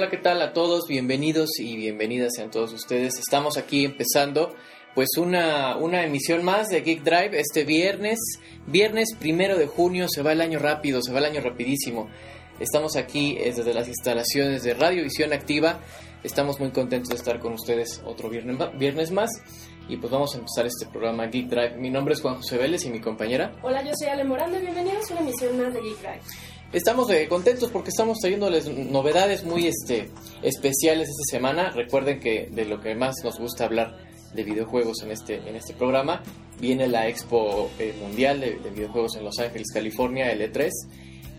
Hola, ¿qué tal a todos? Bienvenidos y bienvenidas sean todos ustedes. Estamos aquí empezando pues una, una emisión más de Geek Drive este viernes. Viernes primero de junio, se va el año rápido, se va el año rapidísimo. Estamos aquí eh, desde las instalaciones de Radiovisión Activa. Estamos muy contentos de estar con ustedes otro viernes, viernes más. Y pues vamos a empezar este programa Geek Drive. Mi nombre es Juan José Vélez y mi compañera. Hola, yo soy Ale Morando y bienvenidos a una emisión más de Geek Drive. Estamos eh, contentos porque estamos trayéndoles novedades muy este, especiales esta semana. Recuerden que de lo que más nos gusta hablar de videojuegos en este, en este programa viene la Expo eh, Mundial de, de Videojuegos en Los Ángeles, California, el E3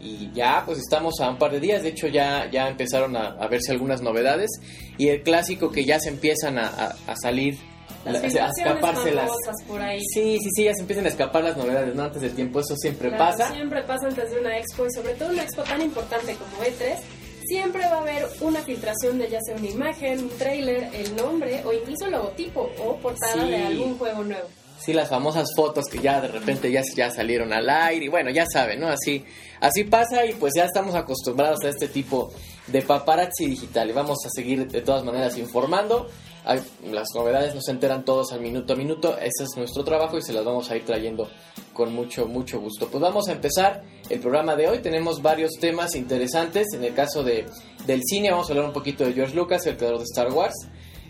y ya pues estamos a un par de días, de hecho ya, ya empezaron a, verse algunas novedades. Y el clásico que ya se empiezan a, a, salir, a escaparse las... Por ahí. Sí, sí, sí, ya se empiezan a escapar las novedades, ¿no? Antes del tiempo, eso siempre pasa. Siempre pasa antes de una expo y sobre todo una expo tan importante como E3 siempre va a haber una filtración de ya sea una imagen, un trailer, el nombre o incluso el logotipo o portada de algún juego nuevo sí las famosas fotos que ya de repente ya, ya salieron al aire y bueno, ya saben, ¿no? Así, así pasa y pues ya estamos acostumbrados a este tipo de paparazzi digital y vamos a seguir de todas maneras informando. Las novedades nos enteran todos al minuto a minuto, ese es nuestro trabajo y se las vamos a ir trayendo con mucho, mucho gusto. Pues vamos a empezar el programa de hoy, tenemos varios temas interesantes, en el caso de, del cine vamos a hablar un poquito de George Lucas, el creador de Star Wars,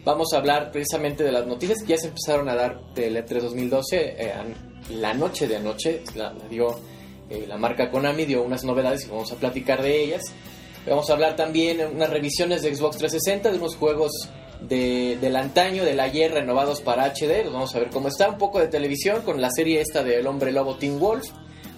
vamos a hablar precisamente de las noticias que ya se empezaron a dar del E3 2012. Eh, la noche de anoche la, dio eh, la marca Konami, dio unas novedades y vamos a platicar de ellas. Vamos a hablar también de unas revisiones de Xbox 360, de unos juegos de, del antaño, del ayer, renovados para HD. Los vamos a ver cómo está. Un poco de televisión con la serie esta del hombre lobo Teen Wolf.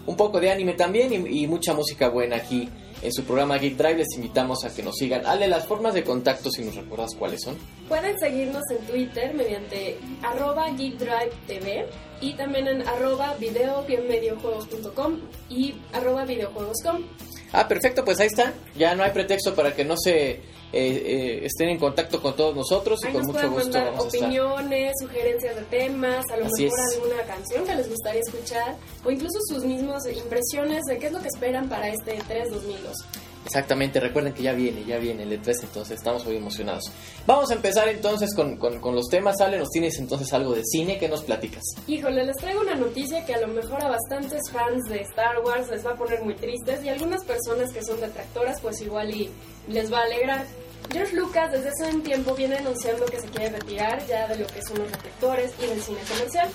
Un poco de anime también y, y mucha música buena aquí en su programa Geek Drive. Les invitamos a que nos sigan. Ale, las formas de contacto, si nos recuerdas cuáles son. Pueden seguirnos en Twitter mediante arroba Geek Drive TV y también en arroba video-mediojuegos.com y arroba videojuegos.com. Ah, perfecto, pues ahí está. Ya no hay pretexto para que no se eh, eh, estén en contacto con todos nosotros y con mucho gusto vamos opiniones, sugerencias de temas, a lo mejor alguna canción que les gustaría escuchar o incluso sus mismas impresiones de qué es lo que esperan para este 3 2002. Exactamente, recuerden que ya viene, ya viene el E3, entonces estamos muy emocionados. Vamos a empezar entonces con, con, los temas. Ale, ¿nos tienes entonces algo de cine? ¿Qué nos platicas? Híjole, les traigo una noticia que a lo mejor a bastantes fans de Star Wars les va a poner muy tristes y algunas personas que son detractoras pues igual y les va a alegrar. George Lucas desde hace un tiempo viene anunciando que se quiere retirar ya de lo que son los reflectores y del cine comercial.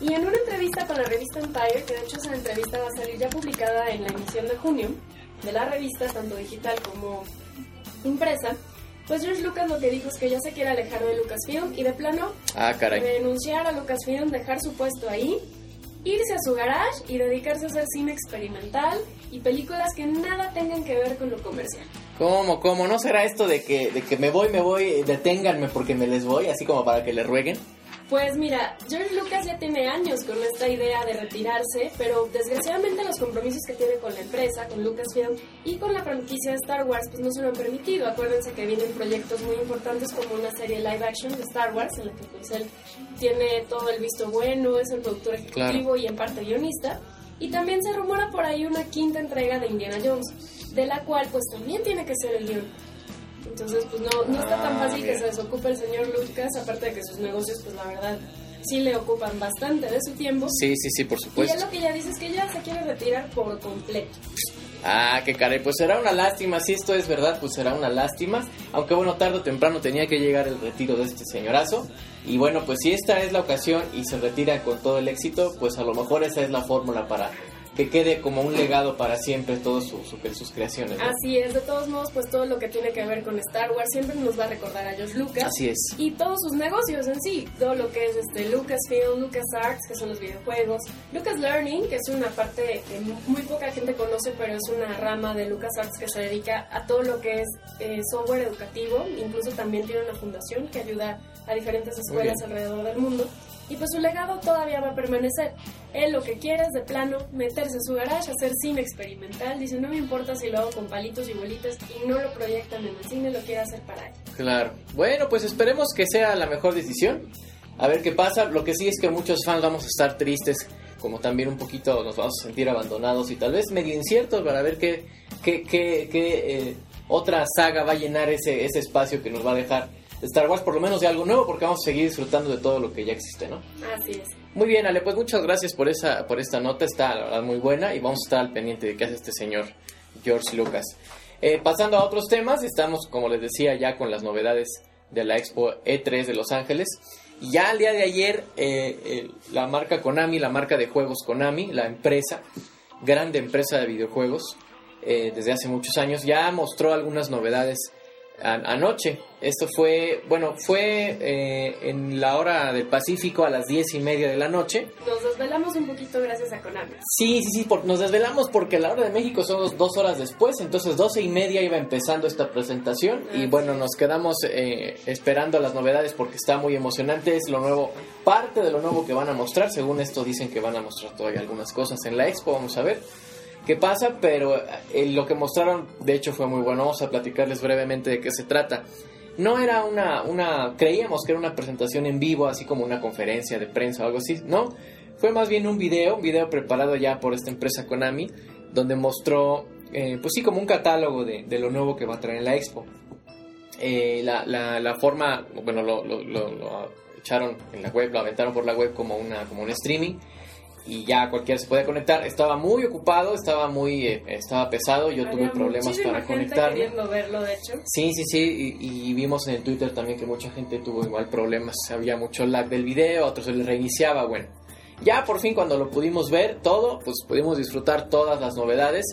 Y en una entrevista con la revista Empire, que de hecho esa entrevista va a salir ya publicada en la emisión de junio de la revista, tanto digital como impresa, pues George Lucas lo que dijo es que ya se quiere alejar de Lucasfilm y de plano ah, renunciar a Lucasfilm, dejar su puesto ahí, irse a su garage y dedicarse a hacer cine experimental y películas que nada tengan que ver con lo comercial. ¿Cómo, cómo? ¿No será esto de que, de que me voy, me voy, deténganme porque me les voy, así como para que le rueguen? Pues mira, George Lucas ya tiene años con esta idea de retirarse, pero desgraciadamente los compromisos que tiene con la empresa, con Lucasfilm y con la franquicia de Star Wars, pues no se lo han permitido. Acuérdense que vienen proyectos muy importantes como una serie live action de Star Wars, en la que pues él tiene todo el visto bueno, es el productor ejecutivo y en parte guionista. Y también se rumora por ahí una quinta entrega de Indiana Jones, de la cual pues también tiene que ser el guion. Entonces pues no, no está tan fácil que se desocupe el señor Lucas, aparte de que sus negocios pues la verdad sí le ocupan bastante de su tiempo. Sí, sí, sí, por supuesto. Y es lo que ya dice es que ya se quiere retirar por completo. Ah, qué caray, pues será una lástima, si esto es verdad, pues será una lástima, aunque bueno, tarde o temprano tenía que llegar el retiro de este señorazo, y bueno, pues si esta es la ocasión y se retira con todo el éxito, pues a lo mejor esa es la fórmula para que quede como un legado para siempre todas sus creaciones. Así es, de todos modos, pues todo lo que tiene que ver con Star Wars siempre nos va a recordar a George Lucas. Así es. Y todos sus negocios en sí, todo lo que es este Lucasfilm, LucasArts, que son los videojuegos, Lucas Learning, que es una parte que muy poca gente conoce, pero es una rama de LucasArts que se dedica a todo lo que es eh, software educativo, incluso también tiene una fundación que ayuda a diferentes escuelas alrededor del mundo y pues su legado todavía va a permanecer. Él lo que quiere es de plano meterse a su garage, hacer cine experimental. Dice, no me importa si lo hago con palitos y bolitas y no lo proyectan en el cine, lo quiere hacer para él. Claro. Bueno, pues esperemos que sea la mejor decisión. A ver qué pasa. Lo que sí es que muchos fans vamos a estar tristes, como también un poquito nos vamos a sentir abandonados y tal vez medio inciertos para ver qué, qué, qué, qué, eh, otra saga va a llenar ese, ese espacio que nos va a dejar Star Wars, por lo menos de algo nuevo, porque vamos a seguir disfrutando de todo lo que ya existe, ¿no? Así es. Muy bien, Ale, pues muchas gracias por esa por esta nota, está la verdad muy buena y vamos a estar al pendiente de qué hace este señor George Lucas. Eh, pasando a otros temas, estamos, como les decía, ya con las novedades de la Expo E3 de Los Ángeles. Y ya al día de ayer, eh, eh, la marca Konami, la marca de juegos Konami, la empresa, grande empresa de videojuegos, desde hace muchos años, ya mostró algunas novedades anoche. Esto fue, bueno, fue eh, en la hora del Pacífico a las diez y media de la noche. Nos desvelamos un poquito gracias a Konami. Sí, sí, sí, nos desvelamos porque la hora de México son dos horas después, entonces doce y media iba empezando esta presentación y bueno, nos quedamos eh, esperando las novedades porque está muy emocionante, es lo nuevo, parte de lo nuevo que van a mostrar, según esto dicen que van a mostrar todavía algunas cosas en la expo, vamos a ver qué pasa, pero eh, lo que mostraron de hecho fue muy bueno. Vamos a platicarles brevemente de qué se trata. No era una, una, creíamos que era una presentación en vivo, así como una conferencia de prensa o algo así, no. Fue más bien un video, un video preparado ya por esta empresa Konami, donde mostró, eh, pues sí, como un catálogo de, de, lo nuevo que va a traer en la expo. Eh, la, la, forma, bueno, lo, lo, lo, lo, echaron en la web, lo aventaron por la web como, una, como un streaming y ya cualquiera se puede conectar. Estaba muy ocupado, estaba muy eh, estaba pesado, yo tuve problemas para conectarme. verlo, de hecho. Sí, sí, sí, y, vimos en el Twitter también que mucha gente tuvo igual problemas, había mucho lag del video, a otros se les reiniciaba, bueno. Ya por fin cuando lo pudimos ver todo, pues pudimos disfrutar todas las novedades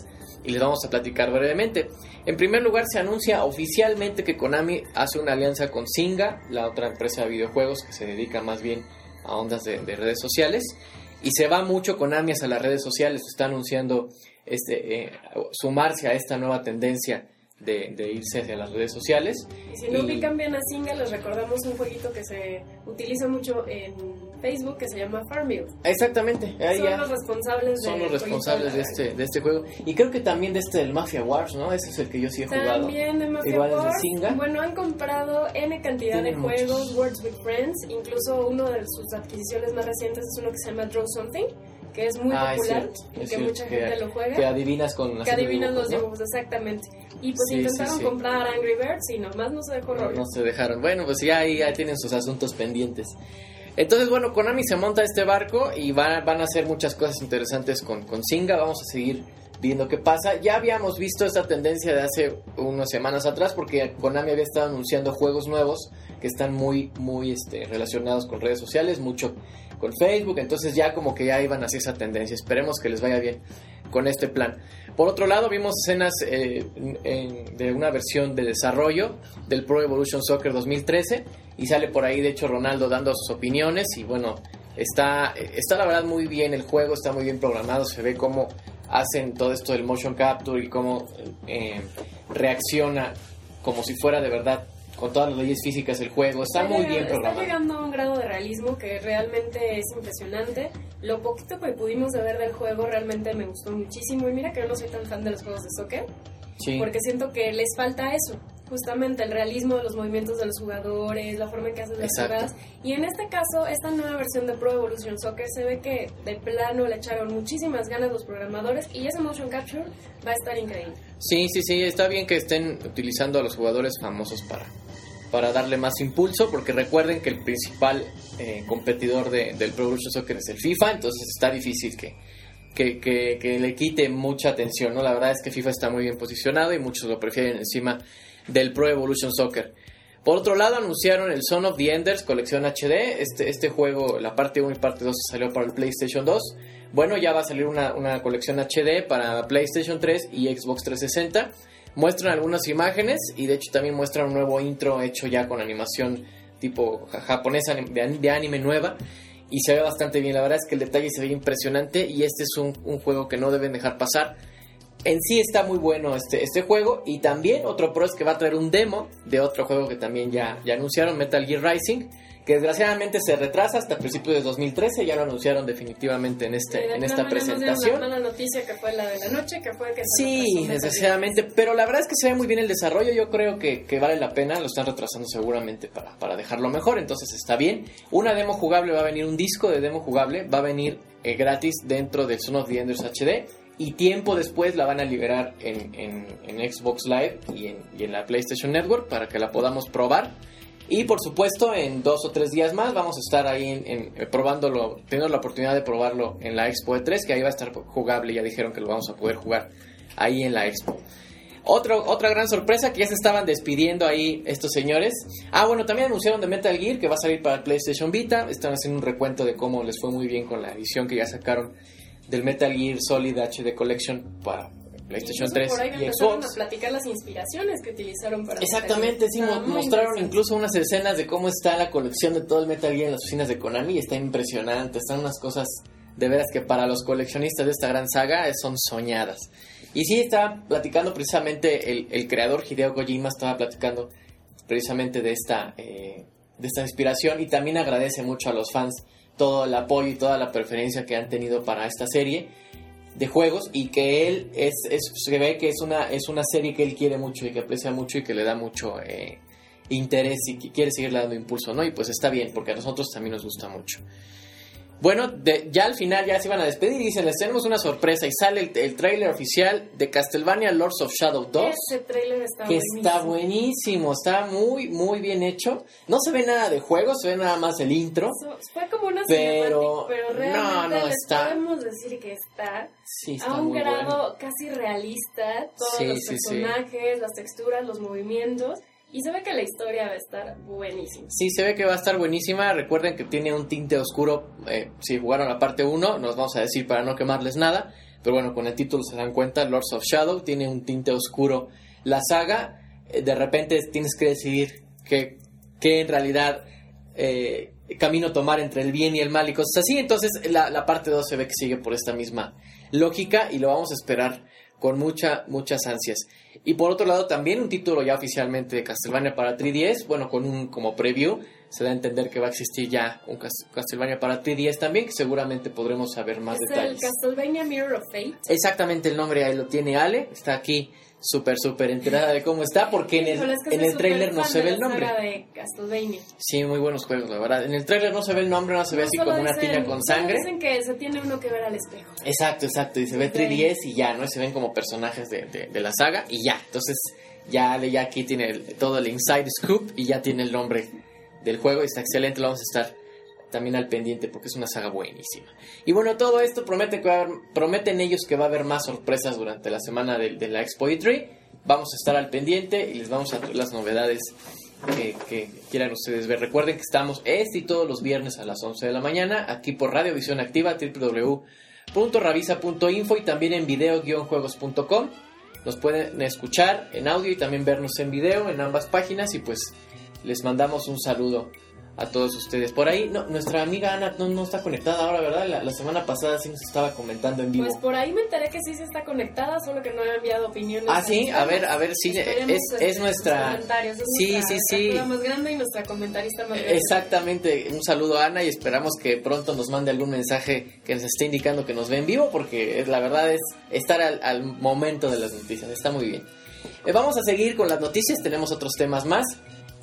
y les vamos a platicar brevemente. En primer lugar, se anuncia oficialmente que Konami hace una alianza con Singa, la otra empresa de videojuegos que se dedica más bien a ondas de redes sociales y se va mucho con Amias a las redes sociales, está anunciando este, eh, sumarse a esta nueva tendencia de, irse hacia las redes sociales. Y si no ubican bien a Singa, les recordamos un jueguito que se utiliza mucho en Facebook que se llama Farmville. Exactamente, son los responsables, son los responsables de este, de este juego. Y creo que también de este del Mafia Wars, ¿no? Ese es el que yo sí he jugado. También de Mafia Wars. Bueno, han comprado N cantidad de juegos, Words with Friends, incluso uno de sus adquisiciones más recientes es uno que se llama Draw Something que es muy ah, popular y que mucha gente lo juega. Que adivinas con Que adivinas los dibujos, exactamente. Y pues intentaron comprar Angry Birds y nomás no se dejó no, no, se dejaron. Bueno, pues ya ahí ya tienen sus asuntos pendientes. Entonces, bueno, Konami se monta este barco y van, van a hacer muchas cosas interesantes con, con Singa. Vamos a seguir viendo qué pasa. Ya habíamos visto esta tendencia de hace unas semanas atrás porque Konami había estado anunciando juegos nuevos que están muy, muy este, relacionados con redes sociales, mucho con Facebook, entonces ya como que ya iban hacia esa tendencia. Esperemos que les vaya bien con este plan. Por otro lado, vimos escenas eh, de una versión de desarrollo del Pro Evolution Soccer 2013 y sale por ahí, de hecho, Ronaldo dando sus opiniones y bueno, está, está la verdad muy bien el juego, está muy bien programado, se ve cómo hacen todo esto del motion capture y cómo eh, reacciona como si fuera de verdad con todas las leyes físicas del juego. Está, muy bien programado. Está llegando a un grado de realismo que realmente es impresionante. Lo poquito que pudimos ver del juego realmente me gustó muchísimo. Y mira que yo no soy tan fan de los juegos de soccer. Porque siento que les falta eso justamente el realismo de los movimientos de los jugadores, la forma en que hacen las jugadas. Y en este caso, esta nueva versión de Pro Evolution Soccer se ve que de plano le echaron muchísimas ganas los programadores y ese motion capture va a estar increíble. Sí, sí, sí, está bien que estén utilizando a los jugadores famosos para para darle más impulso, porque recuerden que el principal eh, competidor del Pro Evolution Soccer es el FIFA, entonces está difícil que, que, que, que, le quite mucha atención, ¿no? La verdad es que FIFA está muy bien posicionado y muchos lo prefieren encima del Pro Evolution Soccer. Por otro lado, anunciaron el Son of the Enders colección HD. Este, este juego, la parte 1 y parte 2 salió para el PlayStation 2. Bueno, ya va a salir una, una colección HD para PlayStation 3 y Xbox 360. Muestran algunas imágenes y de hecho también muestran un nuevo intro hecho ya con animación tipo japonesa de anime nueva y se ve bastante bien. La verdad es que el detalle se ve impresionante y este es un, juego que no deben dejar pasar en sí está muy bueno este, este juego. Y también otro pro es que va a traer un demo de otro juego que también ya anunciaron, Metal Gear Rising. Que desgraciadamente se retrasa hasta principios de 2013, ya lo anunciaron definitivamente en este en esta presentación. La noticia que fue la de la noche, que fue que Sí, desgraciadamente, pero la verdad es que se ve muy bien el desarrollo, yo creo que, que vale la pena, lo están retrasando seguramente para, para dejarlo mejor, entonces está bien. Una demo jugable va a venir, un disco de demo jugable va a venir eh, gratis dentro del Son of the Enders HD y tiempo después la van a liberar en, en, en Xbox Live y en, y en la PlayStation Network para que la podamos probar. Y por supuesto, en dos o tres días más vamos a estar ahí eh, probándolo, teniendo la oportunidad de probarlo en la Expo E3, que ahí va a estar jugable, ya dijeron que lo vamos a poder jugar ahí en la Expo. Otro, otra gran sorpresa que ya se estaban despidiendo ahí estos señores. Ah, bueno, también anunciaron de Metal Gear que va a salir para PlayStation Vita. Están haciendo un recuento de cómo les fue muy bien con la edición que ya sacaron del Metal Gear Solid HD Collection para PlayStation Incluso 3 por ahí y empezaron Xbox. a platicar las inspiraciones que utilizaron para Exactamente, sí, mo- muy mostraron incluso unas escenas de cómo está la colección de todo el Metal Gear en las oficinas de Konami y está impresionante, están unas cosas de veras que para los coleccionistas de esta gran saga son soñadas. Y sí, estaba platicando precisamente el, el creador Hideo Kojima, estaba platicando precisamente de esta, eh, de esta inspiración y también agradece mucho a los fans todo el apoyo y toda la preferencia que han tenido para esta serie de juegos y que él es, es- se ve que es una es una serie que él quiere mucho y que aprecia mucho y que le da mucho eh, interés y que quiere seguirle dando impulso, ¿no? Y pues está bien porque a nosotros también nos gusta mucho. Bueno, de- ya al final ya se iban a despedir y dicen, les tenemos una sorpresa y sale el, el tráiler oficial de Castlevania Lords of Shadow 2 Ese trailer está que buenísimo. está buenísimo, está muy muy bien hecho. No se ve nada de juego, se ve nada más el intro. Fue como una Pero- pero no, realmente no, les está- podemos decir que está Sí, está a un grado bueno. casi realista, todos Sí, los sí. personajes, las texturas, los movimientos, y se ve que la historia va a estar buenísima. Sí, se ve que va a estar buenísima. Recuerden que tiene un tinte oscuro. eh, si jugaron la parte 1, nos vamos a decir para no quemarles nada. Pero bueno, con el título se dan cuenta. Lords of Shadow tiene un tinte oscuro. La saga, eh, de repente tienes que decidir qué, qué en realidad eh, camino tomar entre el bien y el mal y cosas así. Entonces la, la parte 2 se ve que sigue por esta misma lógica y lo vamos a esperar con mucha, muchas ansias. Y por otro lado también un título ya oficialmente de Castlevania para 3DS, bueno, con un como preview, se da a entender que va a existir ya un Cas- Castlevania para 3DS también, que seguramente podremos saber más es el detalles. Castlevania Mirror of Fate. Exactamente el nombre ahí lo tiene Ale, está aquí súper, súper enterada de cómo está, porque en el, es que en el trailer súper no se ve el nombre. saga de Castlevania. Sí, muy buenos juegos, la verdad. En el trailer no se ve el nombre, no se ve No, así como una piña con sangre. Dicen que se tiene uno que ver al espejo. Exacto, exacto. Y se ve Ok. 3DS y ya, ¿no? Y se ven como personajes de, de- de la saga y ya. Entonces, ya ya aquí tiene el- todo el inside scoop y ya tiene el nombre del juego y está excelente. Lo vamos a estar también al pendiente porque es una saga buenísima. Y bueno, todo esto promete que va a haber- prometen ellos que va a haber más sorpresas durante la semana de, de la Expo E3. Vamos a estar al pendiente y les vamos a traer las novedades que, quieran ustedes ver. Recuerden que estamos este y todos los viernes a las 11 de la mañana aquí por Radio Visión Activa, www.ravisa.info y también en video-juegos.com. Nos pueden escuchar en audio y también vernos en video en ambas páginas y pues les mandamos un saludo a todos ustedes. Por ahí, no, nuestra amiga Ana no, no está conectada ahora, ¿verdad? La, la semana pasada sí nos estaba comentando en vivo. Pues por ahí me enteré que sí se está conectada, solo que no ha enviado opiniones. Ah, sí, a ver, a ver, sí, Esperemos, es, este, es nuestra... Es Sí, nuestra sí, sí. más grande y nuestra comentarista más grande. Exactamente, un saludo a Ana y esperamos que pronto nos mande algún mensaje que nos esté indicando que nos ve en vivo porque es- la verdad es estar al, al momento de las noticias, está muy bien. Eh, vamos a seguir con las noticias, tenemos otros temas más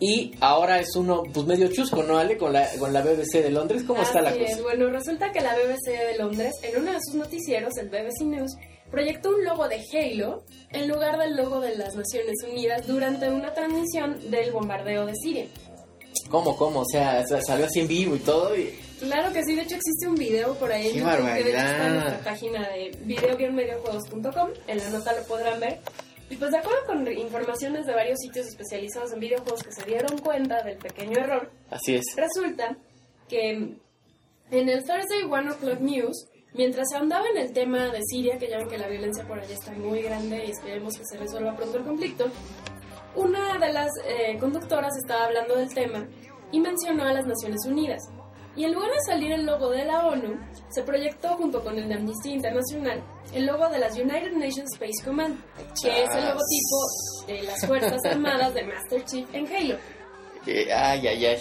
y ahora es uno pues medio chusco, ¿no, Ale? Con la, con la BBC de Londres, ¿cómo está la cosa? es. Bueno, resulta que la BBC de Londres, en uno de sus noticieros, el BBC News, proyectó un logo de Halo en lugar del logo de las Naciones Unidas durante una transmisión del bombardeo de Siria. ¿Cómo, cómo? O sea, sa- salió así en vivo y todo y... Claro que sí, de hecho existe un video por ahí ¡Qué YouTube que de hecho está en barbaridad! nuestra página de video-mediojuegos.com, en la nota lo podrán ver. Y pues de acuerdo con informaciones de varios sitios especializados en videojuegos que se dieron cuenta del pequeño error, Así es. resulta que en el Thursday One O'Clock News, mientras se andaba en el tema de Siria, que ya ven que la violencia por allá está muy grande y esperemos que se resuelva pronto el conflicto, una de las eh, conductoras estaba hablando del tema y mencionó a las Naciones Unidas. Y en lugar de salir el logo de la ONU, se proyectó junto con el de Amnistía Internacional el logo de las United Nations Space Command, que es el logotipo de las Fuerzas Armadas de Master Chief en Halo. Eh, ay, ay, ay.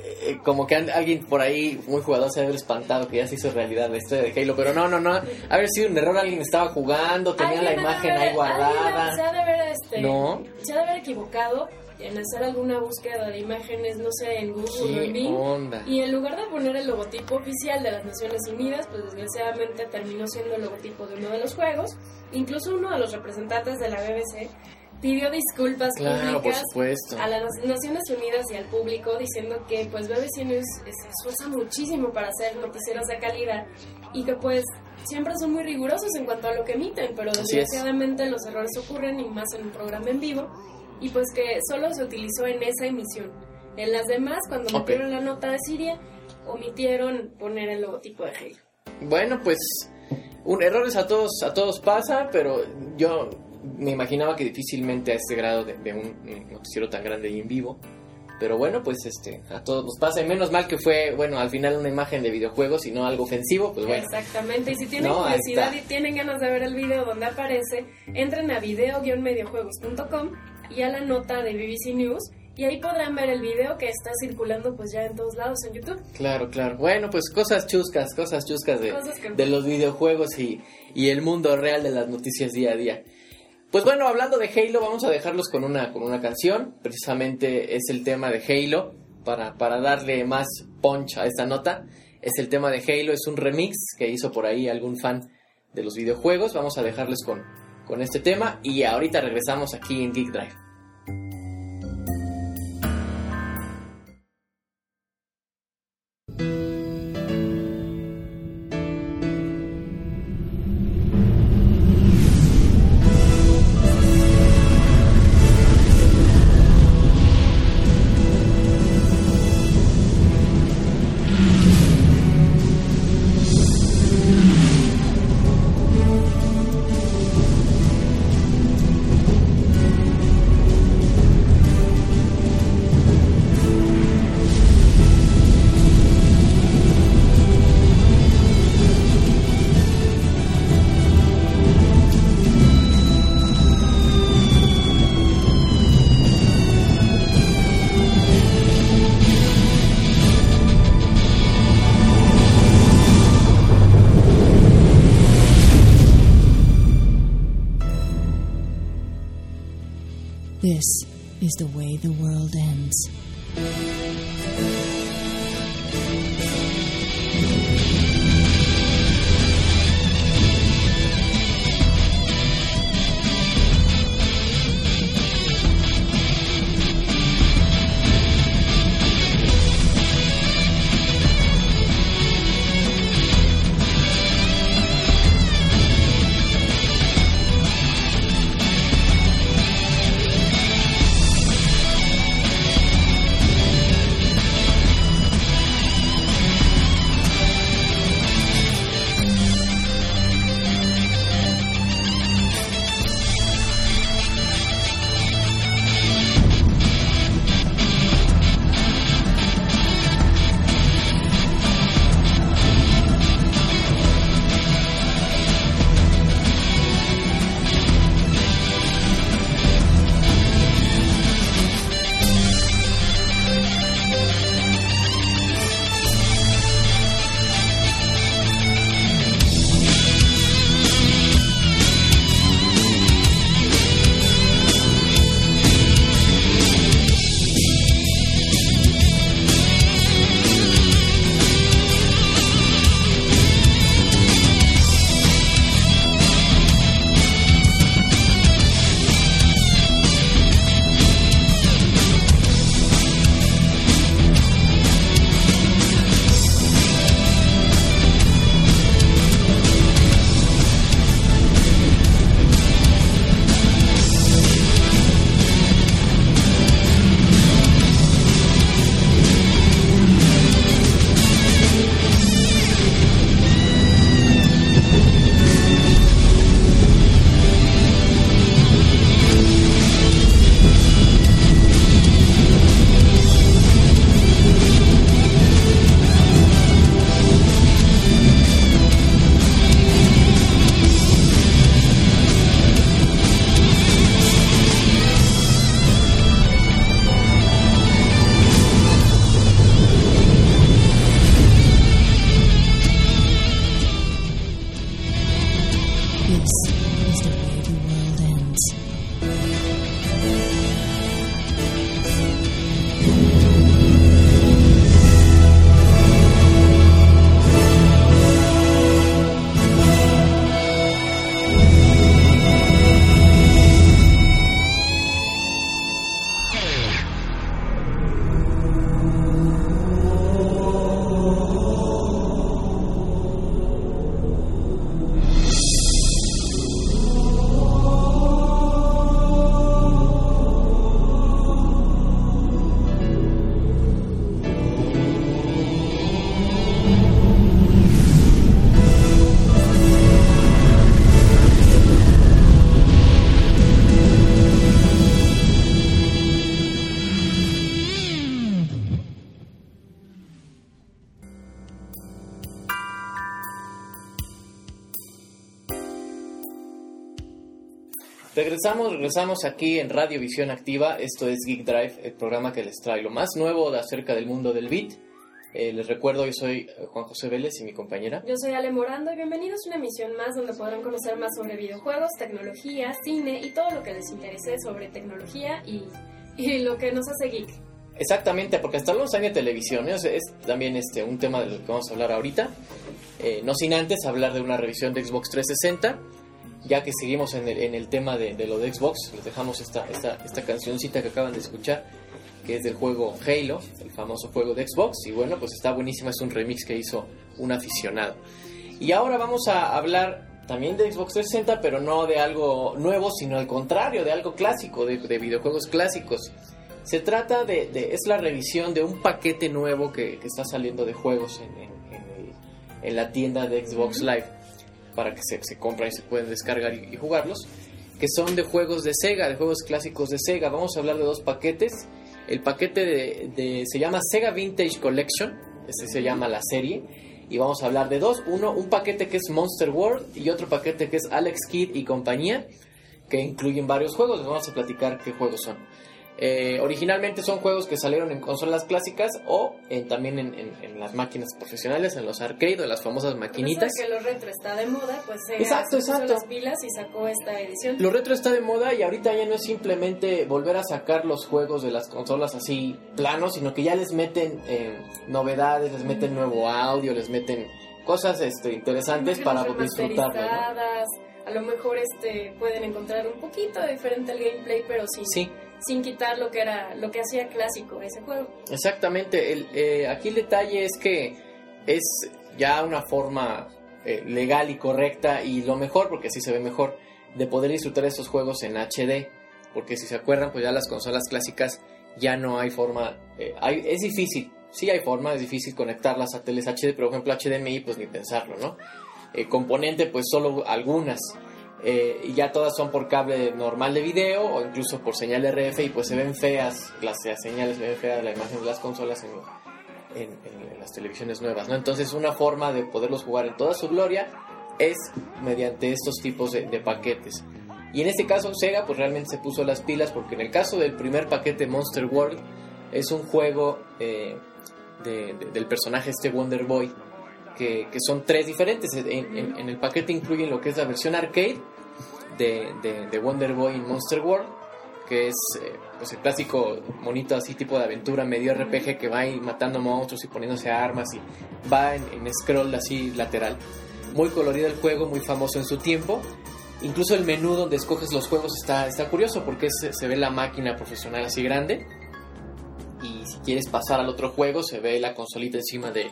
Eh, como que alguien por ahí muy jugador se debe haber espantado que ya se hizo realidad la historia de Halo, pero no, no, no. Haber sido un error, alguien estaba jugando, tenía la imagen haber- ahí guardada. Se ha de haber, este, No. se ha de haber equivocado. En hacer alguna búsqueda de imágenes, no sé, en Google o en ¿Qué Bing, onda? y en lugar de poner el logotipo oficial de las Naciones Unidas, pues desgraciadamente terminó siendo el logotipo de uno de los juegos. Incluso uno de los representantes de la BBC pidió disculpas Claro, públicas a las Naciones Unidas y al público diciendo que pues BBC News se esfuerza muchísimo para hacer noticieros de calidad y que pues siempre son muy rigurosos en cuanto a lo que emiten, pero desgraciadamente los errores ocurren y más en un programa en vivo y pues que solo se utilizó en esa emisión. En las demás, cuando Ok. metieron la nota de Siria, omitieron poner el logotipo de Halo. Bueno, pues un errores a todos a todos pasa, pero yo me imaginaba que difícilmente a este grado de, de un, noticiero tan grande y en vivo. Pero bueno, pues este a todos nos pasa y menos mal que fue, bueno, al final una imagen de videojuegos y no algo ofensivo, pues bueno. Exactamente, y si tienen No, curiosidad y tienen ganas de ver el video donde aparece, entren a video-mediojuegos.com y a la nota de BBC News y ahí podrán ver el video que está circulando pues ya en todos lados en YouTube. Claro, claro. Bueno, pues cosas chuscas, cosas chuscas de, Cosas que- de los videojuegos y, y el mundo real de las noticias día a día. Pues bueno, hablando de Halo, vamos a dejarlos con una, con una canción. Precisamente es el tema de Halo, para, para darle más punch a esta nota. Es el tema de Halo, es un remix que hizo por ahí algún fan de los videojuegos. Vamos a dejarles con, con este tema y ahorita regresamos aquí en Geek Drive. Regresamos, regresamos aquí en Radio Visión Activa. Esto es Geek Drive, el programa que les trae lo más nuevo de acerca del mundo del beat. Eh, les recuerdo, yo soy eh, Juan José Vélez y mi compañera. Yo soy Ale Morando y bienvenidos a una emisión más donde podrán conocer más sobre videojuegos, tecnología, cine y todo lo que les interese sobre tecnología y, y lo que nos hace geek. Exactamente, porque hasta los años de televisión ¿eh? es, es también este, un tema de lo que vamos a hablar ahorita. Eh, no sin antes hablar de una revisión de Xbox 360. Ya que seguimos en el, en el tema de, de lo de Xbox, les dejamos esta, esta, esta cancioncita que acaban de escuchar, que es del juego Halo, el famoso juego de Xbox. Y bueno, pues está buenísima, es un remix que hizo un aficionado. Y ahora vamos a hablar también de Xbox 360, pero no de algo nuevo, sino al contrario, de algo clásico, de, de videojuegos clásicos. Se trata de, de, es la revisión de un paquete nuevo que, que está saliendo de juegos en, en, en, el- en la tienda de Xbox Live para que se, se compran y se pueden descargar y, jugarlos, que son de juegos de Sega, de juegos clásicos de Sega. Vamos a hablar de dos paquetes. El paquete de, de- se llama Sega Vintage Collection, este se llama la serie, y vamos a hablar de dos. Uno, un paquete que es Monster World y otro paquete que es Alex Kidd y compañía, que incluyen varios juegos. Vamos a platicar qué juegos son. Eh, originalmente son juegos que salieron en consolas clásicas o en- también en, en- en las máquinas profesionales, en los arcade o en las famosas maquinitas. Pensar que lo retro está de moda, pues Exacto, se exacto. las pilas y sacó esta edición. Lo retro está de moda y ahorita ya no es simplemente volver a sacar los juegos de las consolas así planos, sino que ya les meten eh, novedades, les meten nuevo audio, les meten cosas este, interesantes para disfrutarlo. A lo mejor este pueden encontrar un poquito diferente el gameplay, pero sin, Sí, sin quitar lo que era lo que hacía clásico ese juego. exactamente. El, eh, aquí el detalle es que es ya una forma eh, legal y correcta y lo mejor, porque así se ve mejor, de poder disfrutar estos juegos en HD. Porque si se acuerdan, pues ya las consolas clásicas ya no hay forma, eh, hay, es difícil, sí hay forma, es difícil conectarlas a teles HD, pero por ejemplo HDMI pues ni pensarlo, ¿no? Eh, componente pues solo algunas, eh, y ya todas son por cable normal de video o incluso por señal RF y pues se ven feas, las, señales se ven feas, la imagen de las consolas en, las televisiones nuevas, ¿no? Entonces una forma de poderlos jugar en toda su gloria es mediante estos tipos de, de paquetes. Y en este caso Sega pues realmente se puso las pilas porque en el caso del primer paquete Monster World es un juego eh, de- de- del personaje este Wonder Boy que, son tres diferentes. En, el paquete incluyen lo que es la versión arcade de, de- de Wonder Boy en Monster World, que es eh, pues el clásico monito así tipo de aventura medio RPG que va ahí matando monstruos y poniéndose armas y va en, scroll así lateral. Muy colorido el juego, muy famoso en su tiempo. Incluso el menú donde escoges los juegos está, está curioso porque se ve la máquina profesional así grande. Y si quieres pasar al otro juego, se ve la consolita encima de,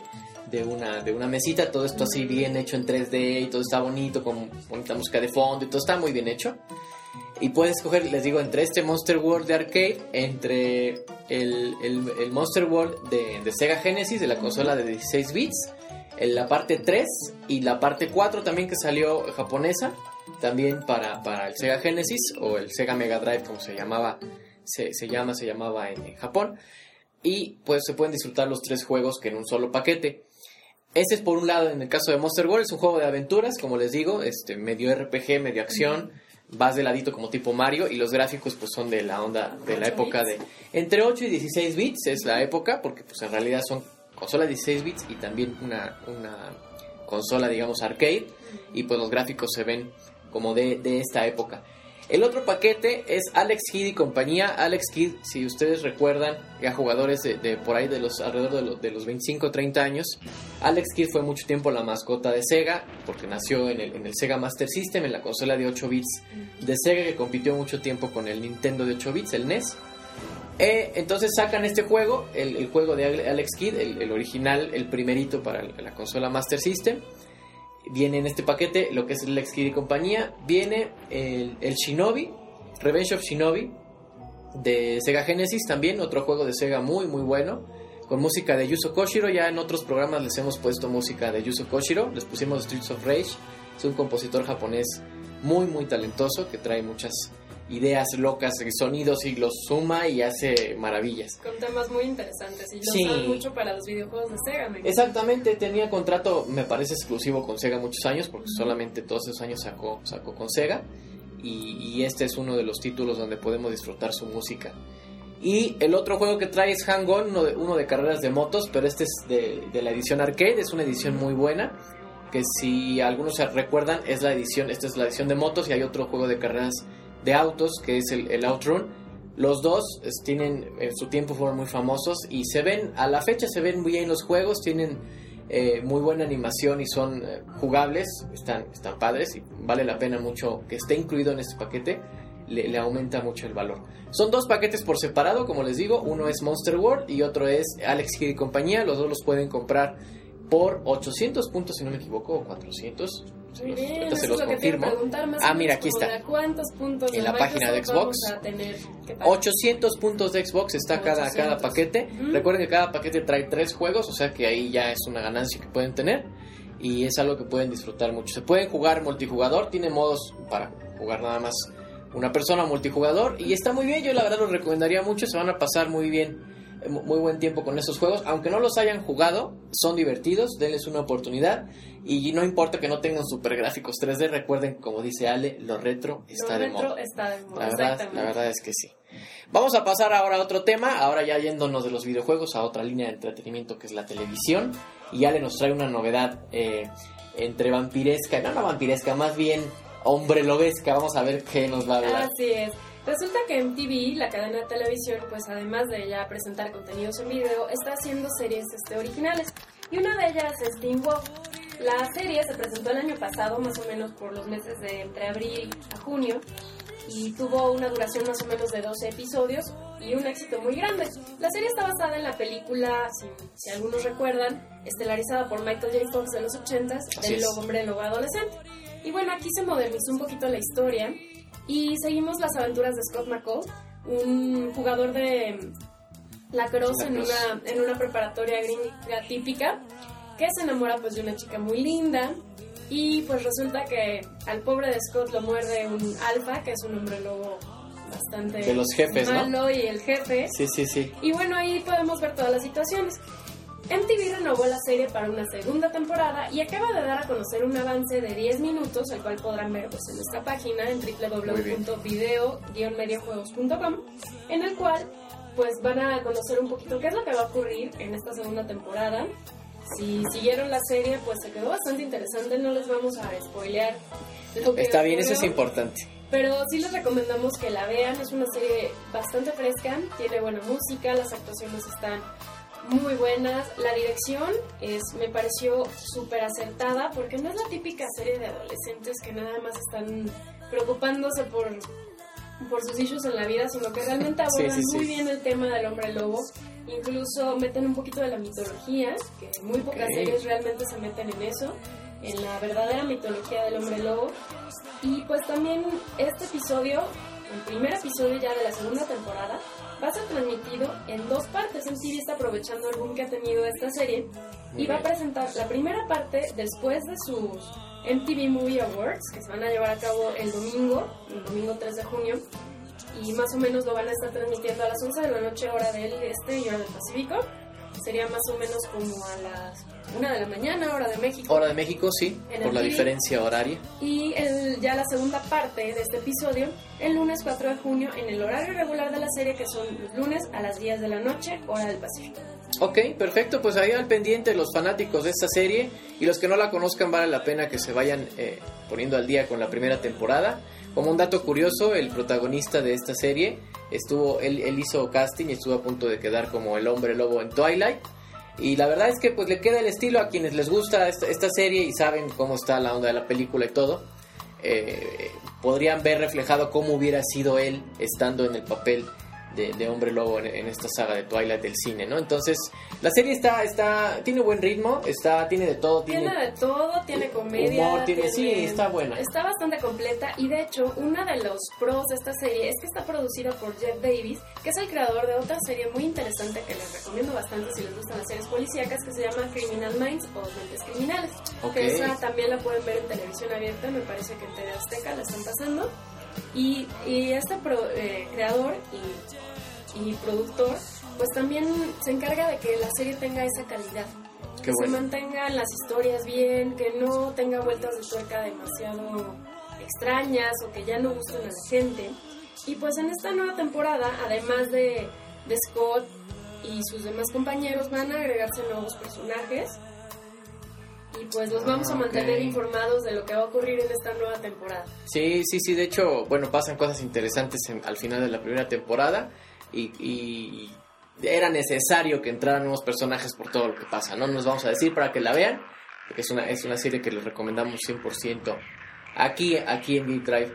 de una, de una mesita. Todo esto así bien hecho en 3D y todo está bonito, con bonita música de fondo y todo está muy bien hecho. Y puedes escoger, les digo, entre este Monster World de arcade, entre el, el- Monster World de, de Sega Genesis, de la consola de 16 bits, en la parte 3 y la parte 4 también que salió japonesa, también para, para el Sega Genesis o el Sega Mega Drive como se llamaba, se, se llama, se llamaba en Japón. Y pues se pueden disfrutar los tres juegos que en un solo paquete. Este es por un lado, en el caso de Monster World, es un juego de aventuras, como les digo, este medio RPG, medio acción, vas de ladito como tipo Mario y los gráficos pues son de la onda de la ¿Ocho época de entre 8 y 16 bits es la época porque pues en realidad son consolas de 16 bits y también una, una consola digamos arcade y pues los gráficos se ven como de, de esta época. El otro paquete es Alex Kidd y compañía. Alex Kidd, si ustedes recuerdan, ya jugadores de, por ahí de los alrededor de los, de los 25 30 años, Alex Kidd fue mucho tiempo la mascota de Sega, porque nació en el, Sega Master System, en la consola de 8 bits de Sega, que compitió mucho tiempo con el Nintendo de 8 bits, el NES. Eh, entonces sacan este juego, el, juego de Ale- Alex Kidd, el, el original, el primerito para la consola Master System. Viene en este paquete lo que es el Alex Kidd y compañía. Viene el, el Shinobi, Revenge of Shinobi, de Sega Genesis también, otro juego de Sega muy muy bueno, con música de Yuzo Koshiro, ya en otros programas les hemos puesto música de Yuzo Koshiro, les pusimos Streets of Rage, es un compositor japonés muy muy talentoso que trae muchas ideas locas, sonidos y los suma y hace maravillas. Con temas muy interesantes y lo Sí. usan mucho para los videojuegos de Sega. me. Exactamente, tenía contrato, me parece exclusivo con Sega muchos años, porque solamente todos esos años sacó, sacó con Sega. y, y este es uno de los títulos donde podemos disfrutar su música. Y el otro juego que trae es Hang On, uno de, uno de carreras de motos, pero este es de, de la edición arcade, es una edición muy buena, que si algunos se recuerdan es la edición, esta es la edición de motos y hay otro juego de carreras de autos que es el, el Outrun. Los dos tienen, en su tiempo fueron muy famosos y se ven, a la fecha se ven muy bien los juegos, tienen eh, muy buena animación y son eh, jugables, están, están padres vale la pena mucho que esté incluido en este paquete, le, le aumenta mucho el valor. Son dos paquetes por separado, como les digo, uno es Monster World y otro es Alex Kidd y compañía, los dos los pueden comprar por 800 puntos si no me equivoco, o 400. Se los- bien, se lo confirmo. Ah, mira, aquí está. ¿Cuántos puntos En la página de Xbox. vamos a tener que pagar? 800 puntos de Xbox está cada, 800. cada paquete. Recuerden que cada paquete trae tres juegos, o sea que ahí ya es una ganancia que pueden tener. Y es algo que pueden disfrutar mucho. Se pueden jugar multijugador, tiene modos para jugar nada más una persona multijugador. Y está muy bien, yo la verdad los recomendaría mucho, se van a pasar muy bien, muy buen tiempo con esos juegos. Aunque no los hayan jugado, son divertidos, denles una oportunidad. Y no importa que no tengan super gráficos 3D, recuerden, como dice Ale, lo retro está Lo de retro moda. está de moda, La verdad, la verdad es que sí. Vamos a pasar ahora a otro tema, ahora ya yéndonos de los videojuegos a otra línea de entretenimiento que es la televisión. Y Ale nos trae una novedad eh, entre vampiresca, no, no vampiresca, más bien hombre lobesca. Vamos a ver qué nos va a hablar. Así es. Resulta que MTV, la cadena de televisión, pues además de ya presentar contenidos en video, está haciendo series este, originales. Y una de ellas es Teen Wolf. La serie se presentó el año pasado, más o menos por los meses de entre abril a junio, y tuvo una duración más o menos de 12 episodios y un éxito muy grande. La serie está basada en la película, si, si algunos recuerdan, estelarizada por Michael J. Fox de los 80s, Así El es. Lobo Hombre Lobo Adolescente. Y bueno, aquí se modernizó un poquito la historia y seguimos las aventuras de Scott McCall, un jugador de lacrosse en Lacrosse. una, en una preparatoria gringa típica que se enamora pues de una chica muy linda y pues resulta que al pobre de Scott lo muerde un alfa, que es un hombre lobo bastante De los jefes, ¿no? malo y el jefe. Sí, sí, sí. Y bueno, ahí podemos ver todas las situaciones. MTV renovó la serie para una segunda temporada y acaba de dar a conocer un avance de 10 minutos, el cual podrán ver pues, en nuestra página en www.video-mediojuegos.com, en el cual pues van a conocer un poquito qué es lo que va a ocurrir en esta segunda temporada. Si siguieron la serie, pues se quedó bastante interesante, no les vamos a spoilear. Está bien, eso es importante. Pero sí les recomendamos que la vean, es una serie bastante fresca, tiene buena música, las actuaciones están muy buenas, la dirección es, me pareció súper acertada porque no es la típica serie de adolescentes que nada más están preocupándose por, por sus issues en la vida, sino que realmente abordan sí, sí. muy bien el tema del hombre lobo, incluso meten un poquito de la mitología, que muy pocas series realmente se meten en eso, en la verdadera mitología del hombre lobo. Y pues también este episodio, el primer episodio ya de la segunda temporada, va a ser transmitido en dos partes. MTV está aprovechando el boom que ha tenido esta serie Muy y va a presentar la primera parte después de sus MTV Movie Awards, que se van a llevar a cabo el domingo, el domingo 3 de junio. Y más o menos lo van a estar transmitiendo a las 11 de la noche, hora del este y hora del Pacífico. Sería más o menos como a las 1 de la mañana, hora de México. Hora de México, sí, por la diferencia horaria. Y el, ya la segunda parte de este episodio, el lunes 4 de junio, en el horario regular de la serie, que son los lunes a las 10 de la noche, hora del Pacífico. Ok, perfecto, pues ahí al pendiente los fanáticos de esta serie y los que no la conozcan vale la pena que se vayan eh, poniendo al día con la primera temporada. Como un dato curioso, el protagonista de esta serie estuvo, él, hizo casting y estuvo a punto de quedar como el hombre lobo en Twilight. Y la verdad es que pues le queda el estilo a quienes les gusta esta, esta serie y saben cómo está la onda de la película y todo. eh, podrían ver reflejado cómo hubiera sido él estando en el papel de, de hombre lobo en, en esta saga de Twilight del cine, ¿no? Entonces, la serie está, está, tiene buen ritmo, está, tiene de todo, tiene, Tiene de todo, tiene comedia. humor, tiene- sí, está buena. Está bastante completa y de hecho, uno de los pros de esta serie es que está producida por Jeff Davis, que es el creador de otra serie muy interesante que les recomiendo bastante si les gustan las series policíacas, que se llama Criminal Minds o Mentes Criminales. Ok. Que esa también la pueden ver en televisión abierta, me parece que en TV Azteca la están pasando. Y, y este pro- eh, creador y, y productor, pues también se encarga de que la serie tenga esa calidad. Qué que se bueno. mantengan las historias bien, que no tenga vueltas de tuerca demasiado extrañas o que ya no gustan a la gente. Y pues en esta nueva temporada, además de, de Scott y sus demás compañeros, van a agregarse nuevos personajes. Y pues los vamos a Ah, mantener ok. informados de lo que va a ocurrir en esta nueva temporada. Sí, sí, sí, de hecho, bueno, pasan cosas interesantes en- al final de la primera temporada y, y era necesario que entraran nuevos personajes por todo lo que pasa, ¿no? Nos vamos a decir para que la vean, porque es una, es una serie que les recomendamos 100% aquí, aquí en Geek Drive.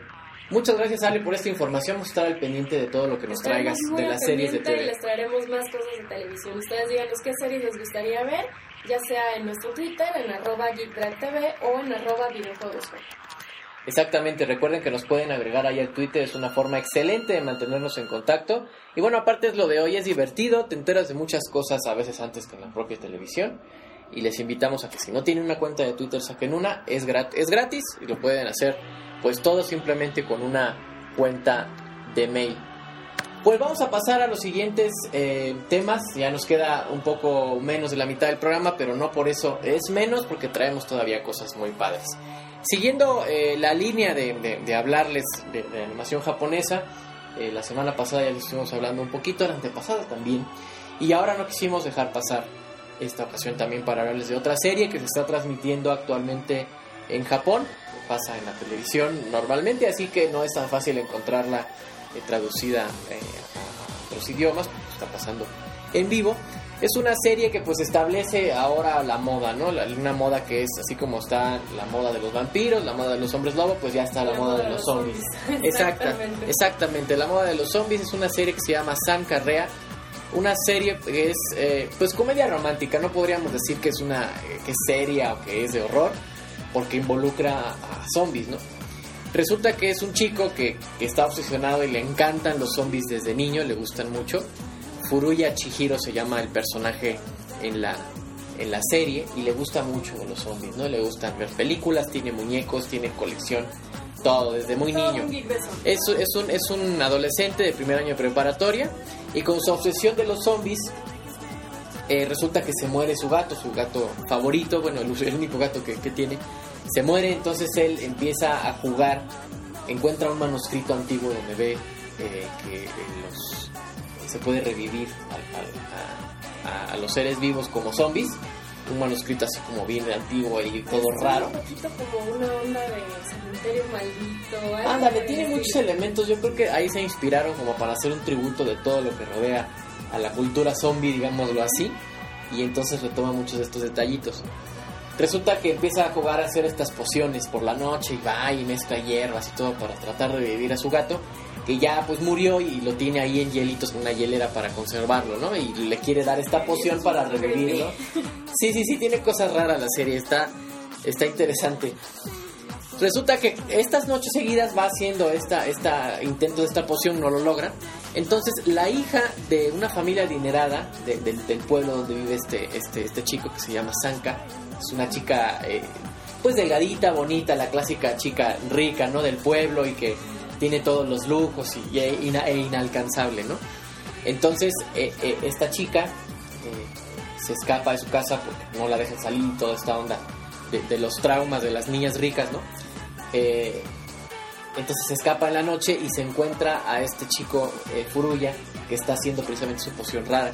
Muchas gracias, Ale, por esta información. Vamos a estar al pendiente de todo lo que nos traigas de las series de pendiente y TV. les traeremos más cosas de televisión. Ustedes díganos qué series les gustaría ver, ya sea en nuestro Twitter, en arroba GeekDriveTV o en arroba videojuegos. Exactamente, recuerden que nos pueden agregar ahí al Twitter, es una forma excelente de mantenernos en contacto. Y bueno, aparte es lo de hoy, es divertido, te enteras de muchas cosas a veces antes que en la propia televisión. Y les invitamos a que si no tienen una cuenta de Twitter saquen una, es, grat es gratis y lo pueden hacer pues todo simplemente con una cuenta de mail. Pues vamos a pasar a los siguientes eh, temas. Ya nos queda un poco menos de la mitad del programa, pero no por eso es menos, porque traemos todavía cosas muy padres. Siguiendo eh, la línea de, de- hablarles de, animación japonesa, eh, la semana pasada ya les estuvimos hablando un poquito, la antepasada también, y ahora no quisimos dejar pasar esta ocasión también para hablarles de otra serie que se está transmitiendo actualmente en Japón, pasa en la televisión normalmente, así que no es tan fácil encontrarla eh, traducida eh, a otros idiomas, está pasando en vivo. Es una serie que pues establece ahora la moda, ¿no? La, una moda que es así como está la moda de los vampiros, la moda de los hombres lobo, pues ya está la, moda, de los zombies. Exacta, Exactamente. exactamente, la moda de los zombies es una serie que se llama San Carrea, una serie que es eh, pues comedia romántica, no podríamos decir que es una eh, que es seria o que es de horror, porque involucra a, a zombies, ¿no? Resulta que es un chico que, que está obsesionado y le encantan los zombies desde niño, le gustan mucho. Furuya Chihiro se llama el personaje en la, en la serie y le gusta mucho los zombies, ¿no? Le gustan ver películas, tiene muñecos, tiene colección, todo, desde muy Todo niño. un. Es, es, un, es un adolescente de primer año de preparatoria y con su obsesión de los zombies eh, resulta que se muere su gato, su gato favorito, bueno, el, el único gato que, que tiene, se muere, entonces él empieza a jugar, encuentra un manuscrito antiguo donde ve eh, que los, se puede revivir a, a- a- a los seres vivos como zombies, un manuscrito así como bien antiguo y todo Es raro. Un poquito como una onda de cementerio maldito. Ándale, tiene muchos elementos. Yo creo que ahí se inspiraron como para hacer un tributo de todo lo que rodea a la cultura zombie, digámoslo así. Y entonces retoma muchos de estos detallitos. Resulta que empieza a jugar a hacer estas pociones por la noche y va y mezcla hierbas y todo para tratar de revivir a su gato, que ya pues murió y lo tiene ahí en hielitos una hielera para conservarlo, ¿no? Y le quiere dar esta poción para revivirlo. Sí, sí, sí, tiene cosas raras la serie, está, está interesante. Resulta que estas noches seguidas va haciendo esta, esta intento de esta poción, no lo logra. Entonces la hija de una familia adinerada de- del- del pueblo donde vive este, este, este chico que se llama Sanka, es una chica eh, pues delgadita, bonita, la clásica chica rica, ¿no? Del pueblo y que tiene todos los lujos y, y- e ina- inalcanzable, ¿no? Entonces eh, eh, esta chica eh, se escapa de su casa porque no la dejan salir toda esta onda de, los traumas de las niñas ricas, ¿no? Entonces se escapa en la noche y se encuentra a este chico Furuya que está haciendo precisamente su poción rara.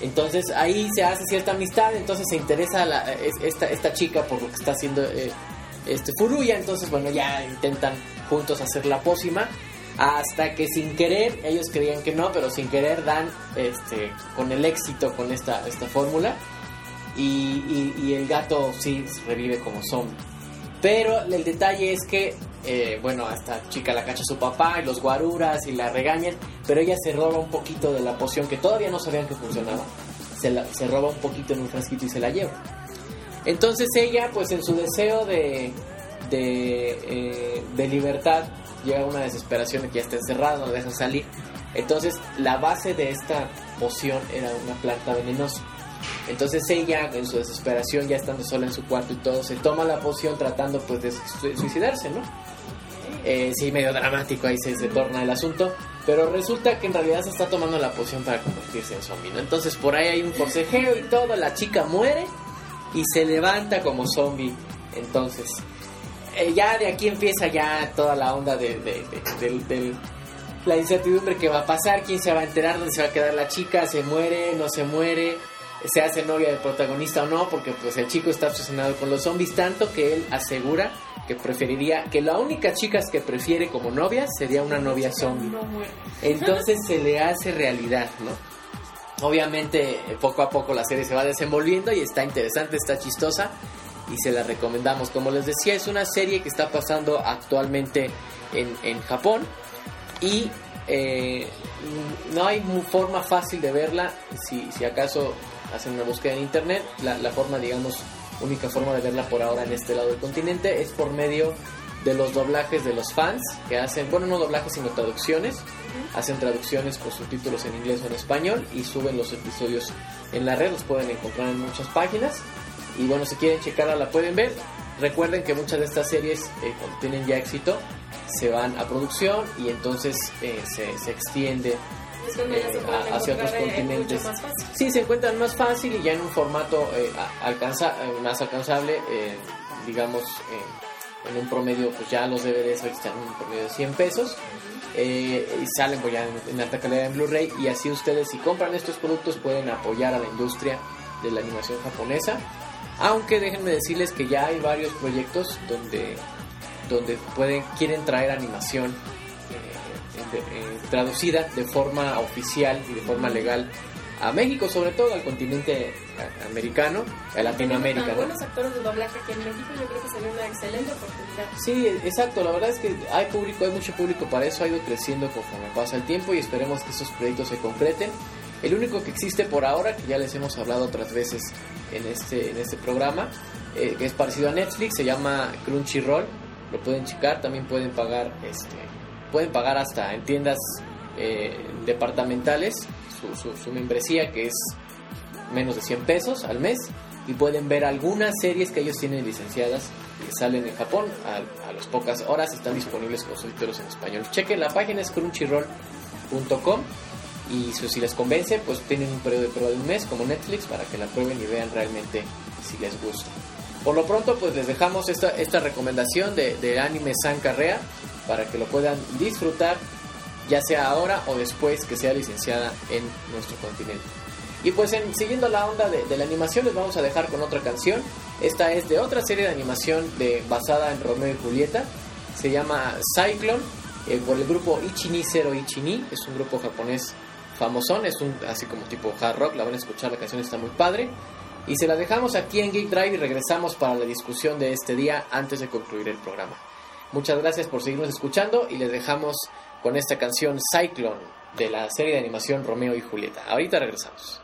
Entonces ahí se hace cierta amistad, entonces se interesa a la- es- esta, chica por lo que está haciendo este Furuya, entonces bueno ya intentan juntos hacer la pócima hasta que sin querer, ellos creían que no, pero sin querer dan este con el éxito con esta, esta fórmula y, y- el gato sí revive como zombie. Pero el detalle es que, eh, bueno, a esta chica la cacha su papá y los guaruras y la regañan, pero ella se roba un poquito de la poción que todavía no sabían que funcionaba. Se, la- se roba un poquito en un frasquito y se la lleva. Entonces ella, pues en su deseo de, de, eh, libertad, llega a una desesperación de que ya está encerrado, no dejan salir. Entonces la base de esta poción era una planta venenosa. Entonces ella, en su desesperación, ya estando sola en su cuarto y todo, se toma la poción tratando pues de su- suicidarse, ¿no? Eh, sí, medio dramático, ahí se, se torna el asunto. Pero resulta que en realidad se está tomando la poción para convertirse en zombie, ¿no? Entonces por ahí hay un forcejeo y todo, la chica muere y se levanta como zombie. Entonces, eh, ya de aquí empieza ya toda la onda de, de- la incertidumbre que va a pasar, quién se va a enterar, dónde se va a quedar la chica, se muere, no se muere, se hace novia del protagonista o no, porque pues el chico está obsesionado con los zombies, tanto que él asegura que preferiría, que la única chica que prefiere como novia sería una novia zombie. Entonces se le hace realidad, ¿no? Obviamente, eh, poco a poco la serie se va desenvolviendo y está interesante, está chistosa y se la recomendamos. Como les decía, es una serie que está pasando actualmente en, en Japón y eh, no hay forma fácil de verla. Si, si acaso hacen una búsqueda en internet, la, la forma, digamos, única forma de verla por ahora en este lado del continente es por medio de los doblajes de los fans que hacen, bueno, no doblajes sino traducciones, hacen traducciones con subtítulos en inglés o en español y suben los episodios en la red, los pueden encontrar en muchas páginas. Y bueno, si quieren checarla la pueden ver. Recuerden que muchas de estas series eh, cuando tienen ya éxito se van a producción y entonces eh, se, se extiende eh, pueden hacia otros eh, continentes. Sí, se encuentran más fácil y ya en un formato eh, a- alcanza, eh, más alcanzable, eh, digamos, eh, en un promedio, pues ya los DVDs ahorita están en un promedio de 100 pesos eh, y salen pues ya en, alta calidad en Blu-ray y así ustedes si compran estos productos pueden apoyar a la industria de la animación japonesa. Aunque déjenme decirles que ya hay varios proyectos donde, donde pueden, quieren traer animación eh, eh, traducida de forma oficial y de forma legal a México, sobre todo al continente a- americano, a Latinoamérica. ¿no? buenos actores de doblaje aquí en México, yo creo que sería una excelente oportunidad. Sí, exacto. La verdad es que hay público, hay mucho público para eso. Ha ido creciendo conforme pasa el tiempo y esperemos que estos proyectos se concreten. El único que existe por ahora, que ya les hemos hablado otras veces en este, en este programa, eh, que es parecido a Netflix, se llama Crunchyroll. Lo pueden checar, también pueden pagar, este, pueden pagar hasta en tiendas eh, departamentales su, membresía, que es menos de 100 pesos al mes y pueden ver algunas series que ellos tienen licenciadas que salen en Japón a, a las pocas horas están disponibles con subtítulos en español. Chequen la página es crunchyroll.com y si, les convence pues tienen un periodo de prueba de un mes como Netflix para que la prueben y vean realmente si les gusta. Por lo pronto pues les dejamos esta, esta recomendación de, de anime San Carrea para que lo puedan disfrutar ya sea ahora o después que sea licenciada en nuestro continente y pues en, siguiendo la onda de, la animación les vamos a dejar con otra canción. Esta es de otra serie de animación basada en Romeo y Julieta. Se llama Cyclone eh, por el grupo Ichini Zero Ichini. Es un grupo japonés famosón. Es un así como tipo hard rock. La van a escuchar, la canción está muy padre. Y se la dejamos aquí en Geek Drive y regresamos para la discusión de este día antes de concluir el programa. Muchas gracias por seguirnos escuchando y les dejamos con esta canción Cyclone de la serie de animación Romeo y Julieta. Ahorita regresamos.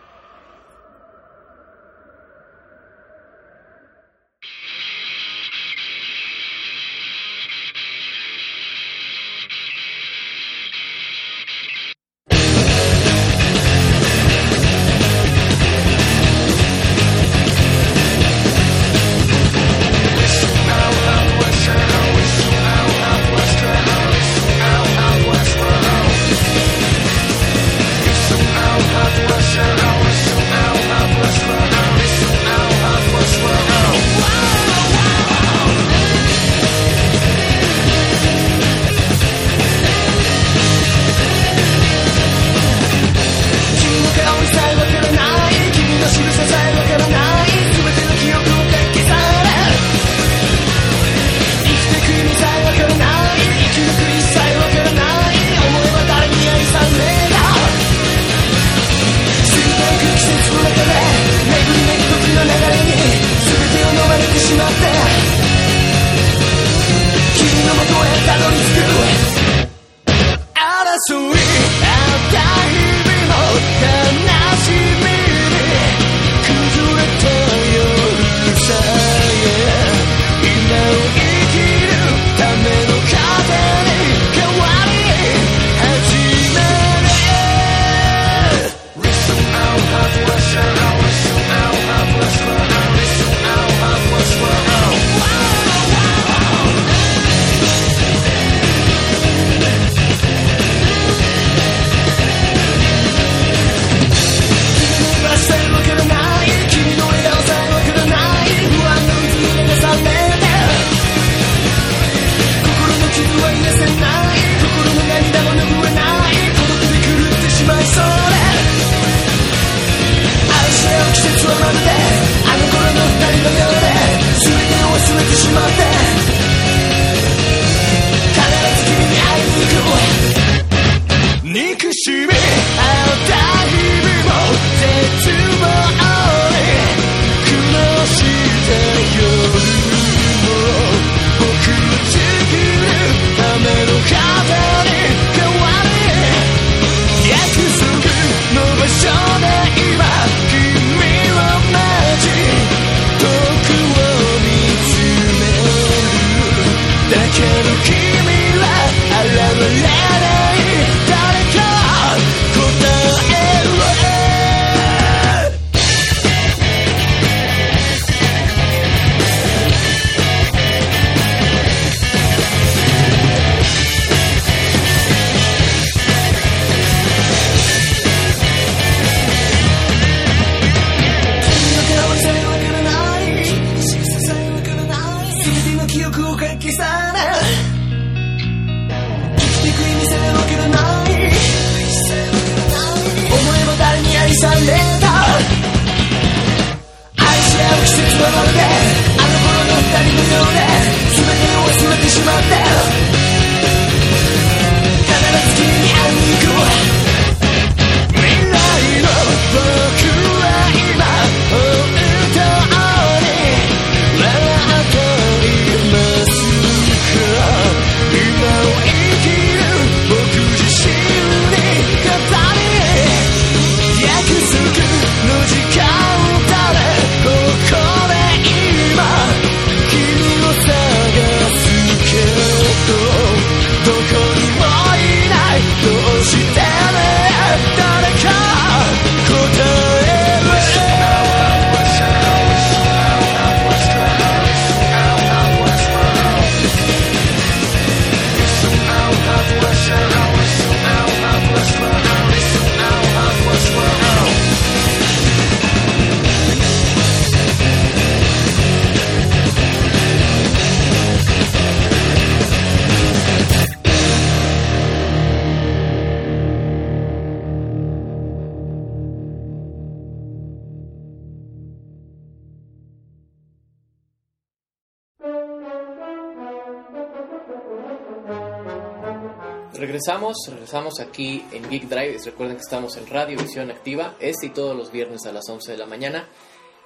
Regresamos, regresamos aquí en Geek Drive. Recuerden que estamos en Radio Visión Activa, este y todos los viernes a las 11 de la mañana.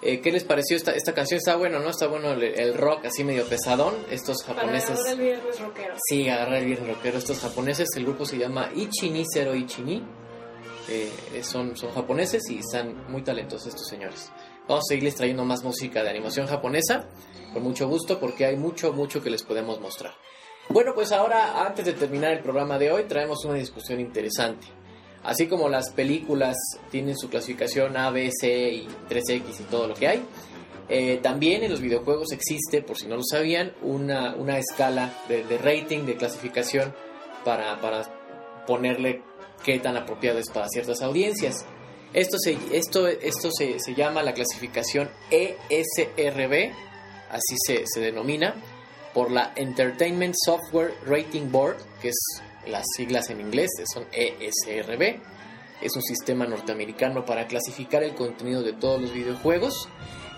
Eh, ¿Qué les pareció esta, esta canción? Está bueno, ¿no? Está bueno el, el rock así medio pesadón. Estos Para japoneses. agarrar el viernes rockero. Sí, agarrar el viernes rockero. Estos japoneses, el grupo se llama Ichini Zero Ichini. Eh, son, son japoneses y están muy talentosos estos señores. Vamos a seguirles trayendo más música de animación japonesa, con mucho gusto, porque hay mucho, mucho que les podemos mostrar. Bueno, pues ahora, antes de terminar el programa de hoy, traemos una discusión interesante. Así como las películas tienen su clasificación A, B, C y 3X y todo lo que hay, eh, también en los videojuegos existe, por si no lo sabían, una, una escala de, de rating, de clasificación para, para ponerle qué tan apropiado es para ciertas audiencias. Esto se, esto, esto se, se llama la clasificación ESRB, así se, se denomina, por la Entertainment Software Rating Board, que es las siglas en inglés, son ESRB. Es un sistema norteamericano para clasificar el contenido de todos los videojuegos.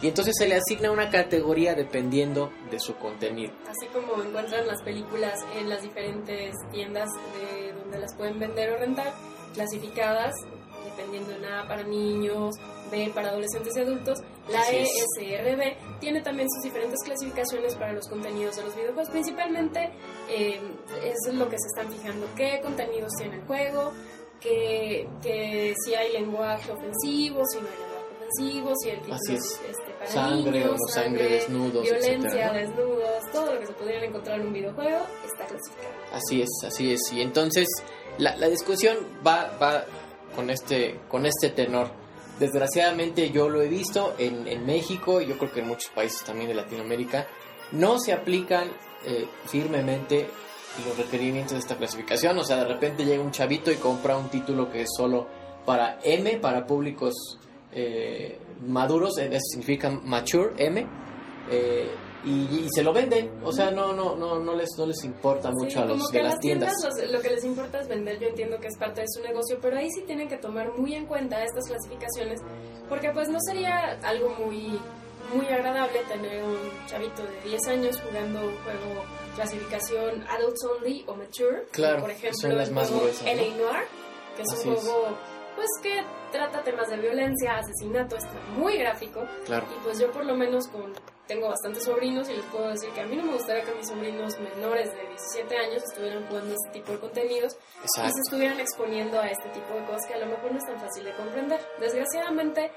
Y entonces se le asigna una categoría dependiendo de su contenido. Así como encuentran las películas en las diferentes tiendas de donde las pueden vender o rentar, clasificadas, dependiendo de A para niños, B para adolescentes y adultos, la. ESRB tiene también sus diferentes clasificaciones para los contenidos de los videojuegos. Principalmente eh, es lo que se están fijando, qué contenidos tiene el juego, que, que si hay lenguaje ofensivo, si no hay lenguaje ofensivo, si el título es. este, para Sangre niños, o no sangre, desnudos, violencia, etcétera, ¿no? desnudos, todo lo que se pudiera encontrar en un videojuego está clasificado. Así es, así es. Y entonces la, la discusión va, va con, este, con este tenor. Desgraciadamente yo lo he visto en, en México y yo creo que en muchos países también de Latinoamérica. No se aplican eh, firmemente los requerimientos de esta clasificación. O sea, de repente llega un chavito y compra un título que es solo para M, para públicos eh, maduros, eh, eso significa mature, M. eh, y, y se lo venden, o sea, no no no no les no les importa mucho Sí, a los como de que las las tiendas. los- lo que les importa es vender, yo entiendo que es parte de su negocio, pero ahí sí tienen que tomar muy en cuenta estas clasificaciones, porque pues no sería algo muy muy agradable tener un chavito de 10 años jugando un juego clasificación Adults Only o Mature, Claro, por ejemplo son las más juego gruesas, ¿no? L.A. Noir, que es Así un es. Pues que trata temas de violencia, asesinato, está muy gráfico. Claro. Y pues yo por lo menos con, tengo bastantes sobrinos y les puedo decir que a mí no me gustaría que mis sobrinos menores de 17 años estuvieran jugando este tipo de contenidos y Exacto. se estuvieran exponiendo a este tipo de cosas que a lo mejor no es tan fácil de comprender. Desgraciadamente,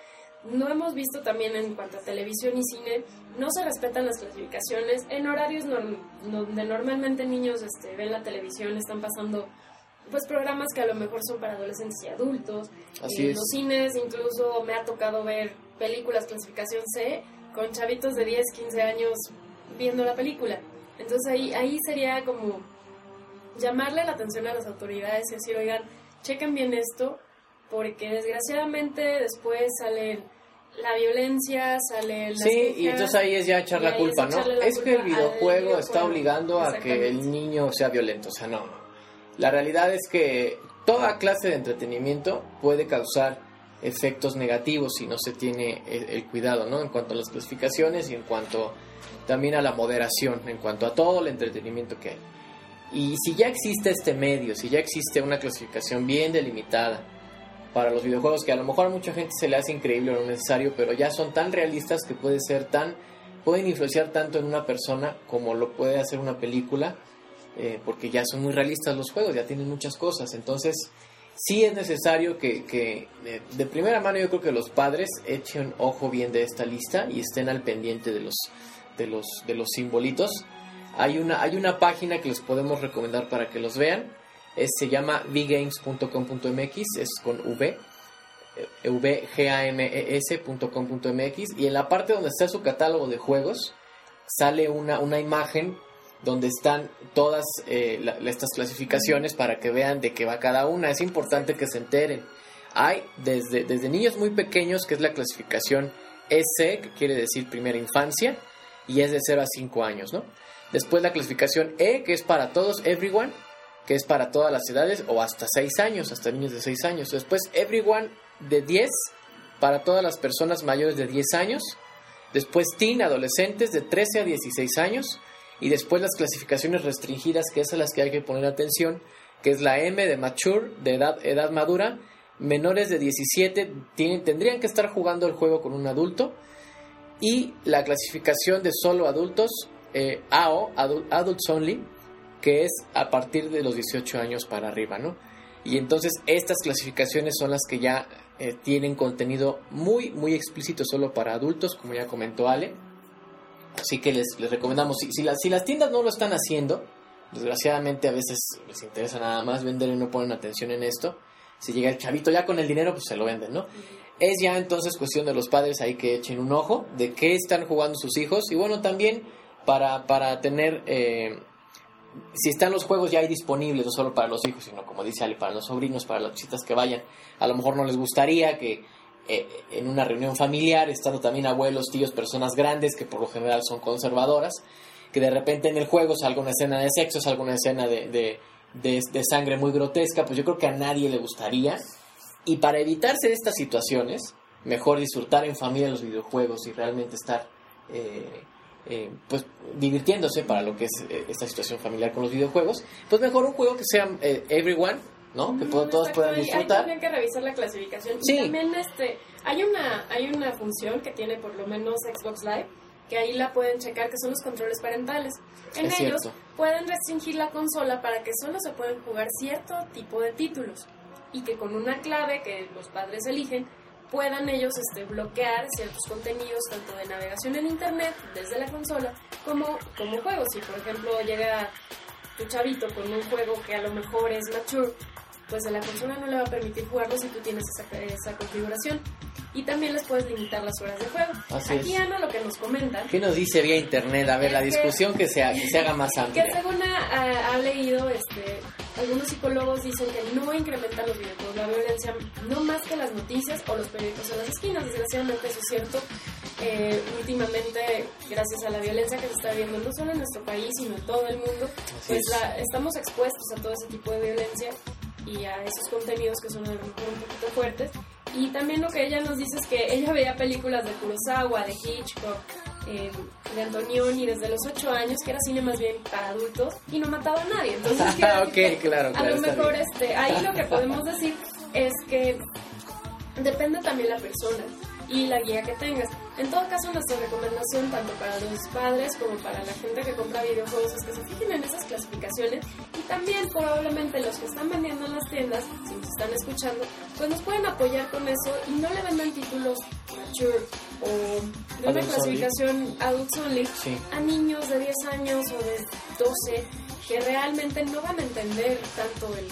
no hemos visto también en cuanto a televisión y cine, no se respetan las clasificaciones. En horarios norm- donde normalmente niños este, ven la televisión, están pasando pues programas que a lo mejor son para adolescentes y adultos. Así es. los cines incluso me ha tocado ver películas clasificación C con chavitos de 10, 15 años viendo la película. Entonces ahí, ahí sería como llamarle la atención a las autoridades y decir, oigan, chequen bien esto, porque desgraciadamente después sale la violencia, sale la Sí, y entonces ahí es ya echar la culpa, es ¿no? la Es que el videojuego está obligando a que el niño sea violento, o sea, no. La realidad es que toda clase de entretenimiento puede causar efectos negativos si no se tiene el, el cuidado, ¿no? En cuanto a las clasificaciones y en cuanto también a la moderación, en cuanto a todo el entretenimiento que hay. Y si ya existe este medio, si ya existe una clasificación bien delimitada para los videojuegos, que a lo mejor a mucha gente se le hace increíble o no necesario, pero ya son tan realistas que puede ser tan, pueden influenciar tanto en una persona como lo puede hacer una película, eh, porque ya son muy realistas los juegos, ya tienen muchas cosas. Entonces, sí es necesario que, eh, de primera mano yo creo que los padres echen ojo bien de esta lista y estén al pendiente de los, de los, de los simbolitos. Hay una, hay una página que les podemos recomendar para que los vean. Se llama vgames.com.mx, es con V, eh, vgames.com.mx y en la parte donde está su catálogo de juegos sale una, una imagen donde están todas eh, la- estas clasificaciones para que vean de qué va cada una. Es importante que se enteren. Hay desde, desde niños muy pequeños, que es la clasificación EC, que quiere decir primera infancia, y es de 0 a 5 años, ¿no? Después la clasificación E, que es para todos, everyone, que es para todas las edades, o hasta 6 años, hasta niños de 6 años. Después everyone de 10, para todas las personas mayores de 10 años. Después teen, adolescentes de 13 a 16 años. Y después las clasificaciones restringidas, que es a las que hay que poner atención, que es la M de mature, de edad, edad madura. Menores de 17 tienen, tendrían que estar jugando el juego con un adulto. Y la clasificación de solo adultos, eh, AO, Adult- Adults Only, que es a partir de los 18 años para arriba, ¿no? Y entonces estas clasificaciones son las que ya eh, tienen contenido muy, muy explícito solo para adultos, como ya comentó Ale. Así que les, les recomendamos, si, si, las, si las tiendas no lo están haciendo, desgraciadamente a veces les interesa nada más vender y no ponen atención en esto. Si llega el chavito ya con el dinero, pues se lo venden, ¿no? Es ya entonces cuestión de los padres ahí que echen un ojo de qué están jugando sus hijos y bueno, también para, para tener, eh, si están los juegos ya ahí disponibles, no solo para los hijos, sino como dice Ale, para los sobrinos, para las visitas que vayan, a lo mejor no les gustaría que eh, en una reunión familiar, estando también abuelos, tíos, personas grandes que por lo general son conservadoras, que de repente en el juego salga una escena de sexo, salga una escena de, de, de- sangre muy grotesca, pues yo creo que a nadie le gustaría. Y para evitarse estas situaciones, mejor disfrutar en familia los videojuegos y realmente estar eh, eh, pues divirtiéndose para lo que es eh, esta situación familiar con los videojuegos, pues mejor un juego que sea everyone, ¿no? Que todos puedan hay- Hay disfrutar. también que revisar la clasificación. Sí. Y también este, hay una, hay una función que tiene por lo menos Xbox Live, que ahí la pueden checar, que son los controles parentales. En Es ellos cierto. pueden restringir la consola para que solo se pueden jugar cierto tipo de títulos. Y que con una clave que los padres eligen, puedan ellos este, bloquear ciertos contenidos, tanto de navegación en internet, desde la consola, como, como juegos. Si por ejemplo llega tu chavito con un juego que a lo mejor es mature, pues a la consola no le va a permitir jugarlo si tú tienes esa, esa configuración. Y también les puedes limitar las horas de juego. Así Aquí. Ana lo que nos comentan ¿Qué nos dice vía internet? A ver, Es la que- discusión que se, ha- que se haga más que amplia. según ha, ha- ha leído, este, algunos psicólogos dicen que no incrementan los videojuegos la violencia, no más que las noticias o los periódicos en las esquinas. Desgraciadamente eso es cierto. Eh, últimamente, gracias a la violencia que se está viendo no solo en nuestro país, sino en todo el mundo, Así pues es. la- estamos expuestos a todo ese tipo de violencia y a esos contenidos que son a lo mejor un poquito fuertes. Y también lo que ella nos dice es que ella veía películas de Kurosawa, de Hitchcock, eh, de Antonioni desde los 8 años, que era cine más bien para adultos, y no mataba a nadie. Entonces, quiere Ah, decir ok, que claro, a claro, lo mejor bien. este, ahí lo que podemos decir Depende también la persona y la guía que tengas. En todo caso, nuestra recomendación, tanto para los padres como para la gente que compra videojuegos, es que se fijen en esas clasificaciones y también probablemente los que están vendiendo en las tiendas, si nos están escuchando, pues nos pueden apoyar con eso y no le vendan títulos mature o de una Adults only. clasificación adults only Sí. a niños de 10 años o de 12 que realmente no van a entender tanto el,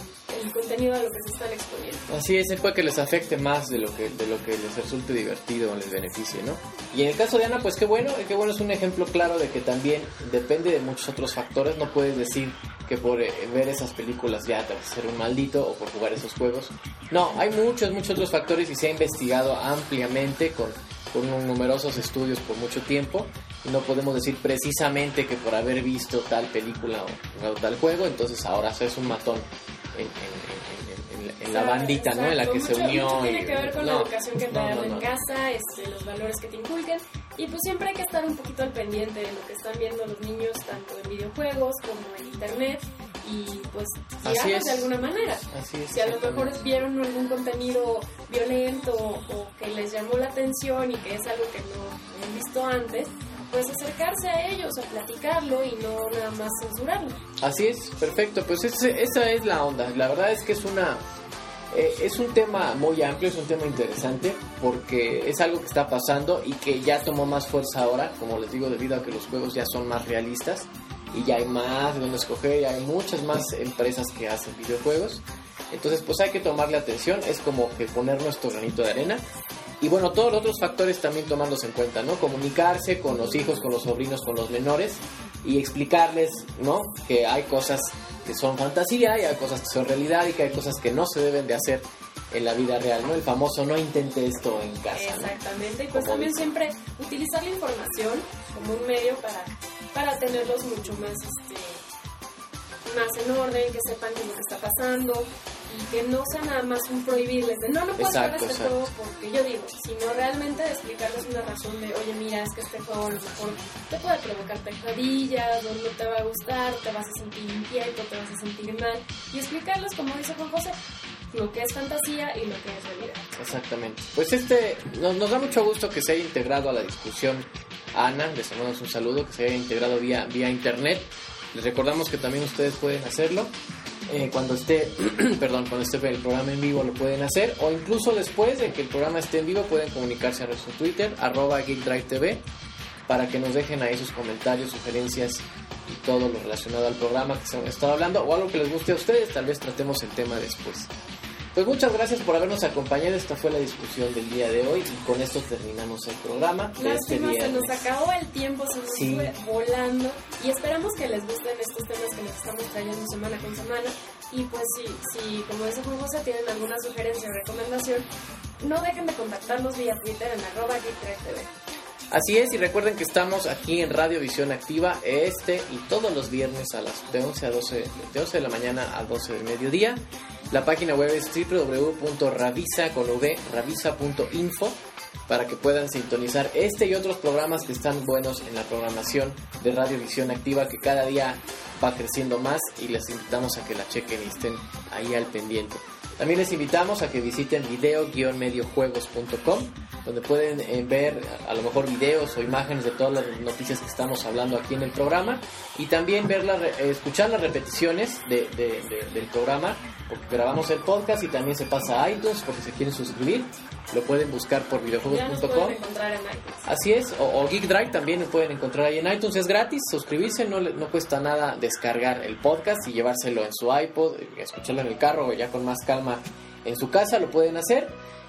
el contenido a lo que se están exponiendo. Así es, puede que les afecte más de lo que de lo que les resulte divertido o les beneficie, ¿no? Y en el caso de Ana, pues qué bueno, qué bueno es un ejemplo claro de que también depende de muchos otros factores, no puedes decir que por eh, ver esas películas ya te vas a ser un maldito o por jugar esos juegos. No, hay muchos, muchos otros factores y se ha investigado ampliamente con, con numerosos estudios por mucho tiempo no podemos decir precisamente que por haber visto tal película o jugado tal juego, entonces ahora es un matón en, en- en- en- en la bandita, ¿no? En la que Exacto, se mucho- unió. mucho tiene y- que ver con la no, educación que te no, no, en casa, este, los valores que te inculquen. Y pues siempre hay que estar un poquito al pendiente de lo que están viendo los niños, tanto en videojuegos como en internet. Y pues guiarlos de alguna manera. Así es, Si a lo mejor vieron algún contenido violento o que les llamó la atención y que es algo que no han visto antes, pues acercarse a ellos, a platicarlo y no nada más censurarlo. Así es, perfecto. Pues esa es la onda. La verdad es que es una eh, es un tema muy amplio, es un tema interesante porque es algo que está pasando y que ya tomó más fuerza ahora, como les digo, debido a que los juegos ya son más realistas y ya hay más de donde escoger, ya hay muchas más empresas que hacen videojuegos. Entonces, pues hay que tomarle atención, es como que poner nuestro granito de arena. Y bueno, todos los otros factores también tomándose en cuenta, ¿no? Comunicarse con los hijos, con los sobrinos, con los menores y explicarles, ¿no? Que hay cosas que son fantasía y hay cosas que son realidad y que hay cosas que no se deben de hacer en la vida real, ¿no? El famoso no intente esto en casa, ¿no? Exactamente, y pues Como también siempre utilizar la información como un medio para, para tenerlos mucho más, este, más en orden, que sepan qué es lo que está pasando y que no sea nada más un prohibirles de no, no puedes Exacto, este exacto. juego porque yo digo, sino realmente explicarles una razón de, oye, mira, es que este juego a lo mejor te puede provocar pesadillas, o no te va a gustar, te vas a sentir inquieto, te vas a sentir mal, y explicarles, como dice Juan José, lo que es fantasía y lo que es realidad. Exactamente. Pues este, nos, nos da mucho gusto que se haya integrado a la discusión Ana, les mandamos un saludo, que se haya integrado vía, vía internet. Les recordamos que también ustedes pueden hacerlo. Eh, cuando esté, perdón, cuando esté el programa en vivo lo pueden hacer, o incluso después de que el programa esté en vivo pueden comunicarse a nuestro Twitter, arroba GeekDriveTV, para que nos dejen ahí sus comentarios, sugerencias y todo lo relacionado al programa que se estado hablando, o algo que les guste a ustedes, tal vez tratemos el tema después. Pues muchas gracias por habernos acompañado. Esta fue la discusión del día de hoy y con esto terminamos el programa de este Lástima, se nos acabó el tiempo, se nos Sí. fue volando y esperamos que les gusten estos temas que les estamos trayendo semana con semana y pues si, si como dice José, tienen alguna sugerencia o recomendación, no dejen de contactarnos vía Twitter en arroba GeekTV. Así es, y recuerden que estamos aquí en Radio Visión Activa este y todos los viernes a las de 11 a 12, de 11 de la mañana a 12 del mediodía. La página web es www.ravisa con v, ravisa.info para que puedan sintonizar este y otros programas que están buenos en la programación de Radio Visión Activa que cada día va creciendo más y les invitamos a que la chequen y estén ahí al pendiente. También les invitamos a que visiten video-mediojuegos.com donde pueden eh, ver a lo mejor videos o imágenes de todas las noticias que estamos hablando aquí en el programa. Y también ver la eh, escuchar las repeticiones de- de- de- del programa porque grabamos el podcast y también se pasa a iTunes porque se quieren suscribir lo pueden buscar por videojuegos.com. Así es, o, o Geek Drive también lo pueden encontrar ahí en iTunes, es gratis, suscribirse, no, no cuesta nada descargar el podcast y llevárselo en su iPod, escucharlo en el carro o ya con más calma en su casa, lo pueden hacer.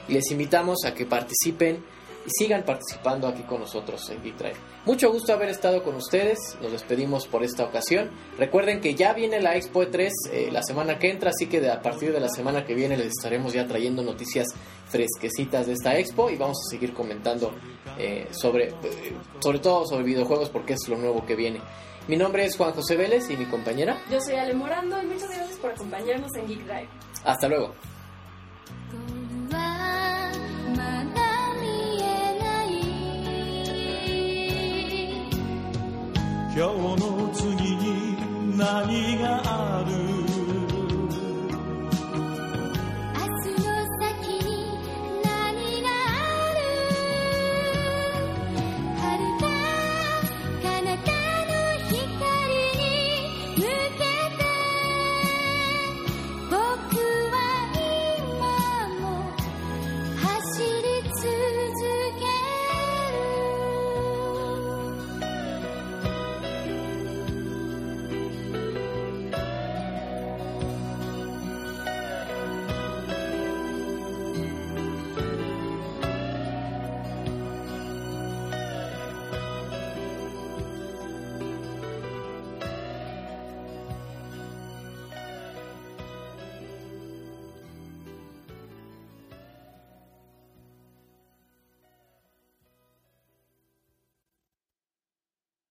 Y les invitamos a que participen y sigan participando aquí con nosotros en Geek Drive. Mucho gusto haber estado con ustedes, nos despedimos por esta ocasión. Recuerden que ya viene la Expo E3 eh, la semana que entra, así que de- a partir de la semana que viene les estaremos ya trayendo noticias fresquecitas de esta Expo y vamos a seguir comentando eh, sobre, eh, sobre todo sobre videojuegos porque es lo nuevo que viene. Mi nombre es Juan José Vélez y mi compañera. Yo soy Ale Morando y muchas gracias por acompañarnos en Geek Drive. Hasta luego. 今日の次に何がある？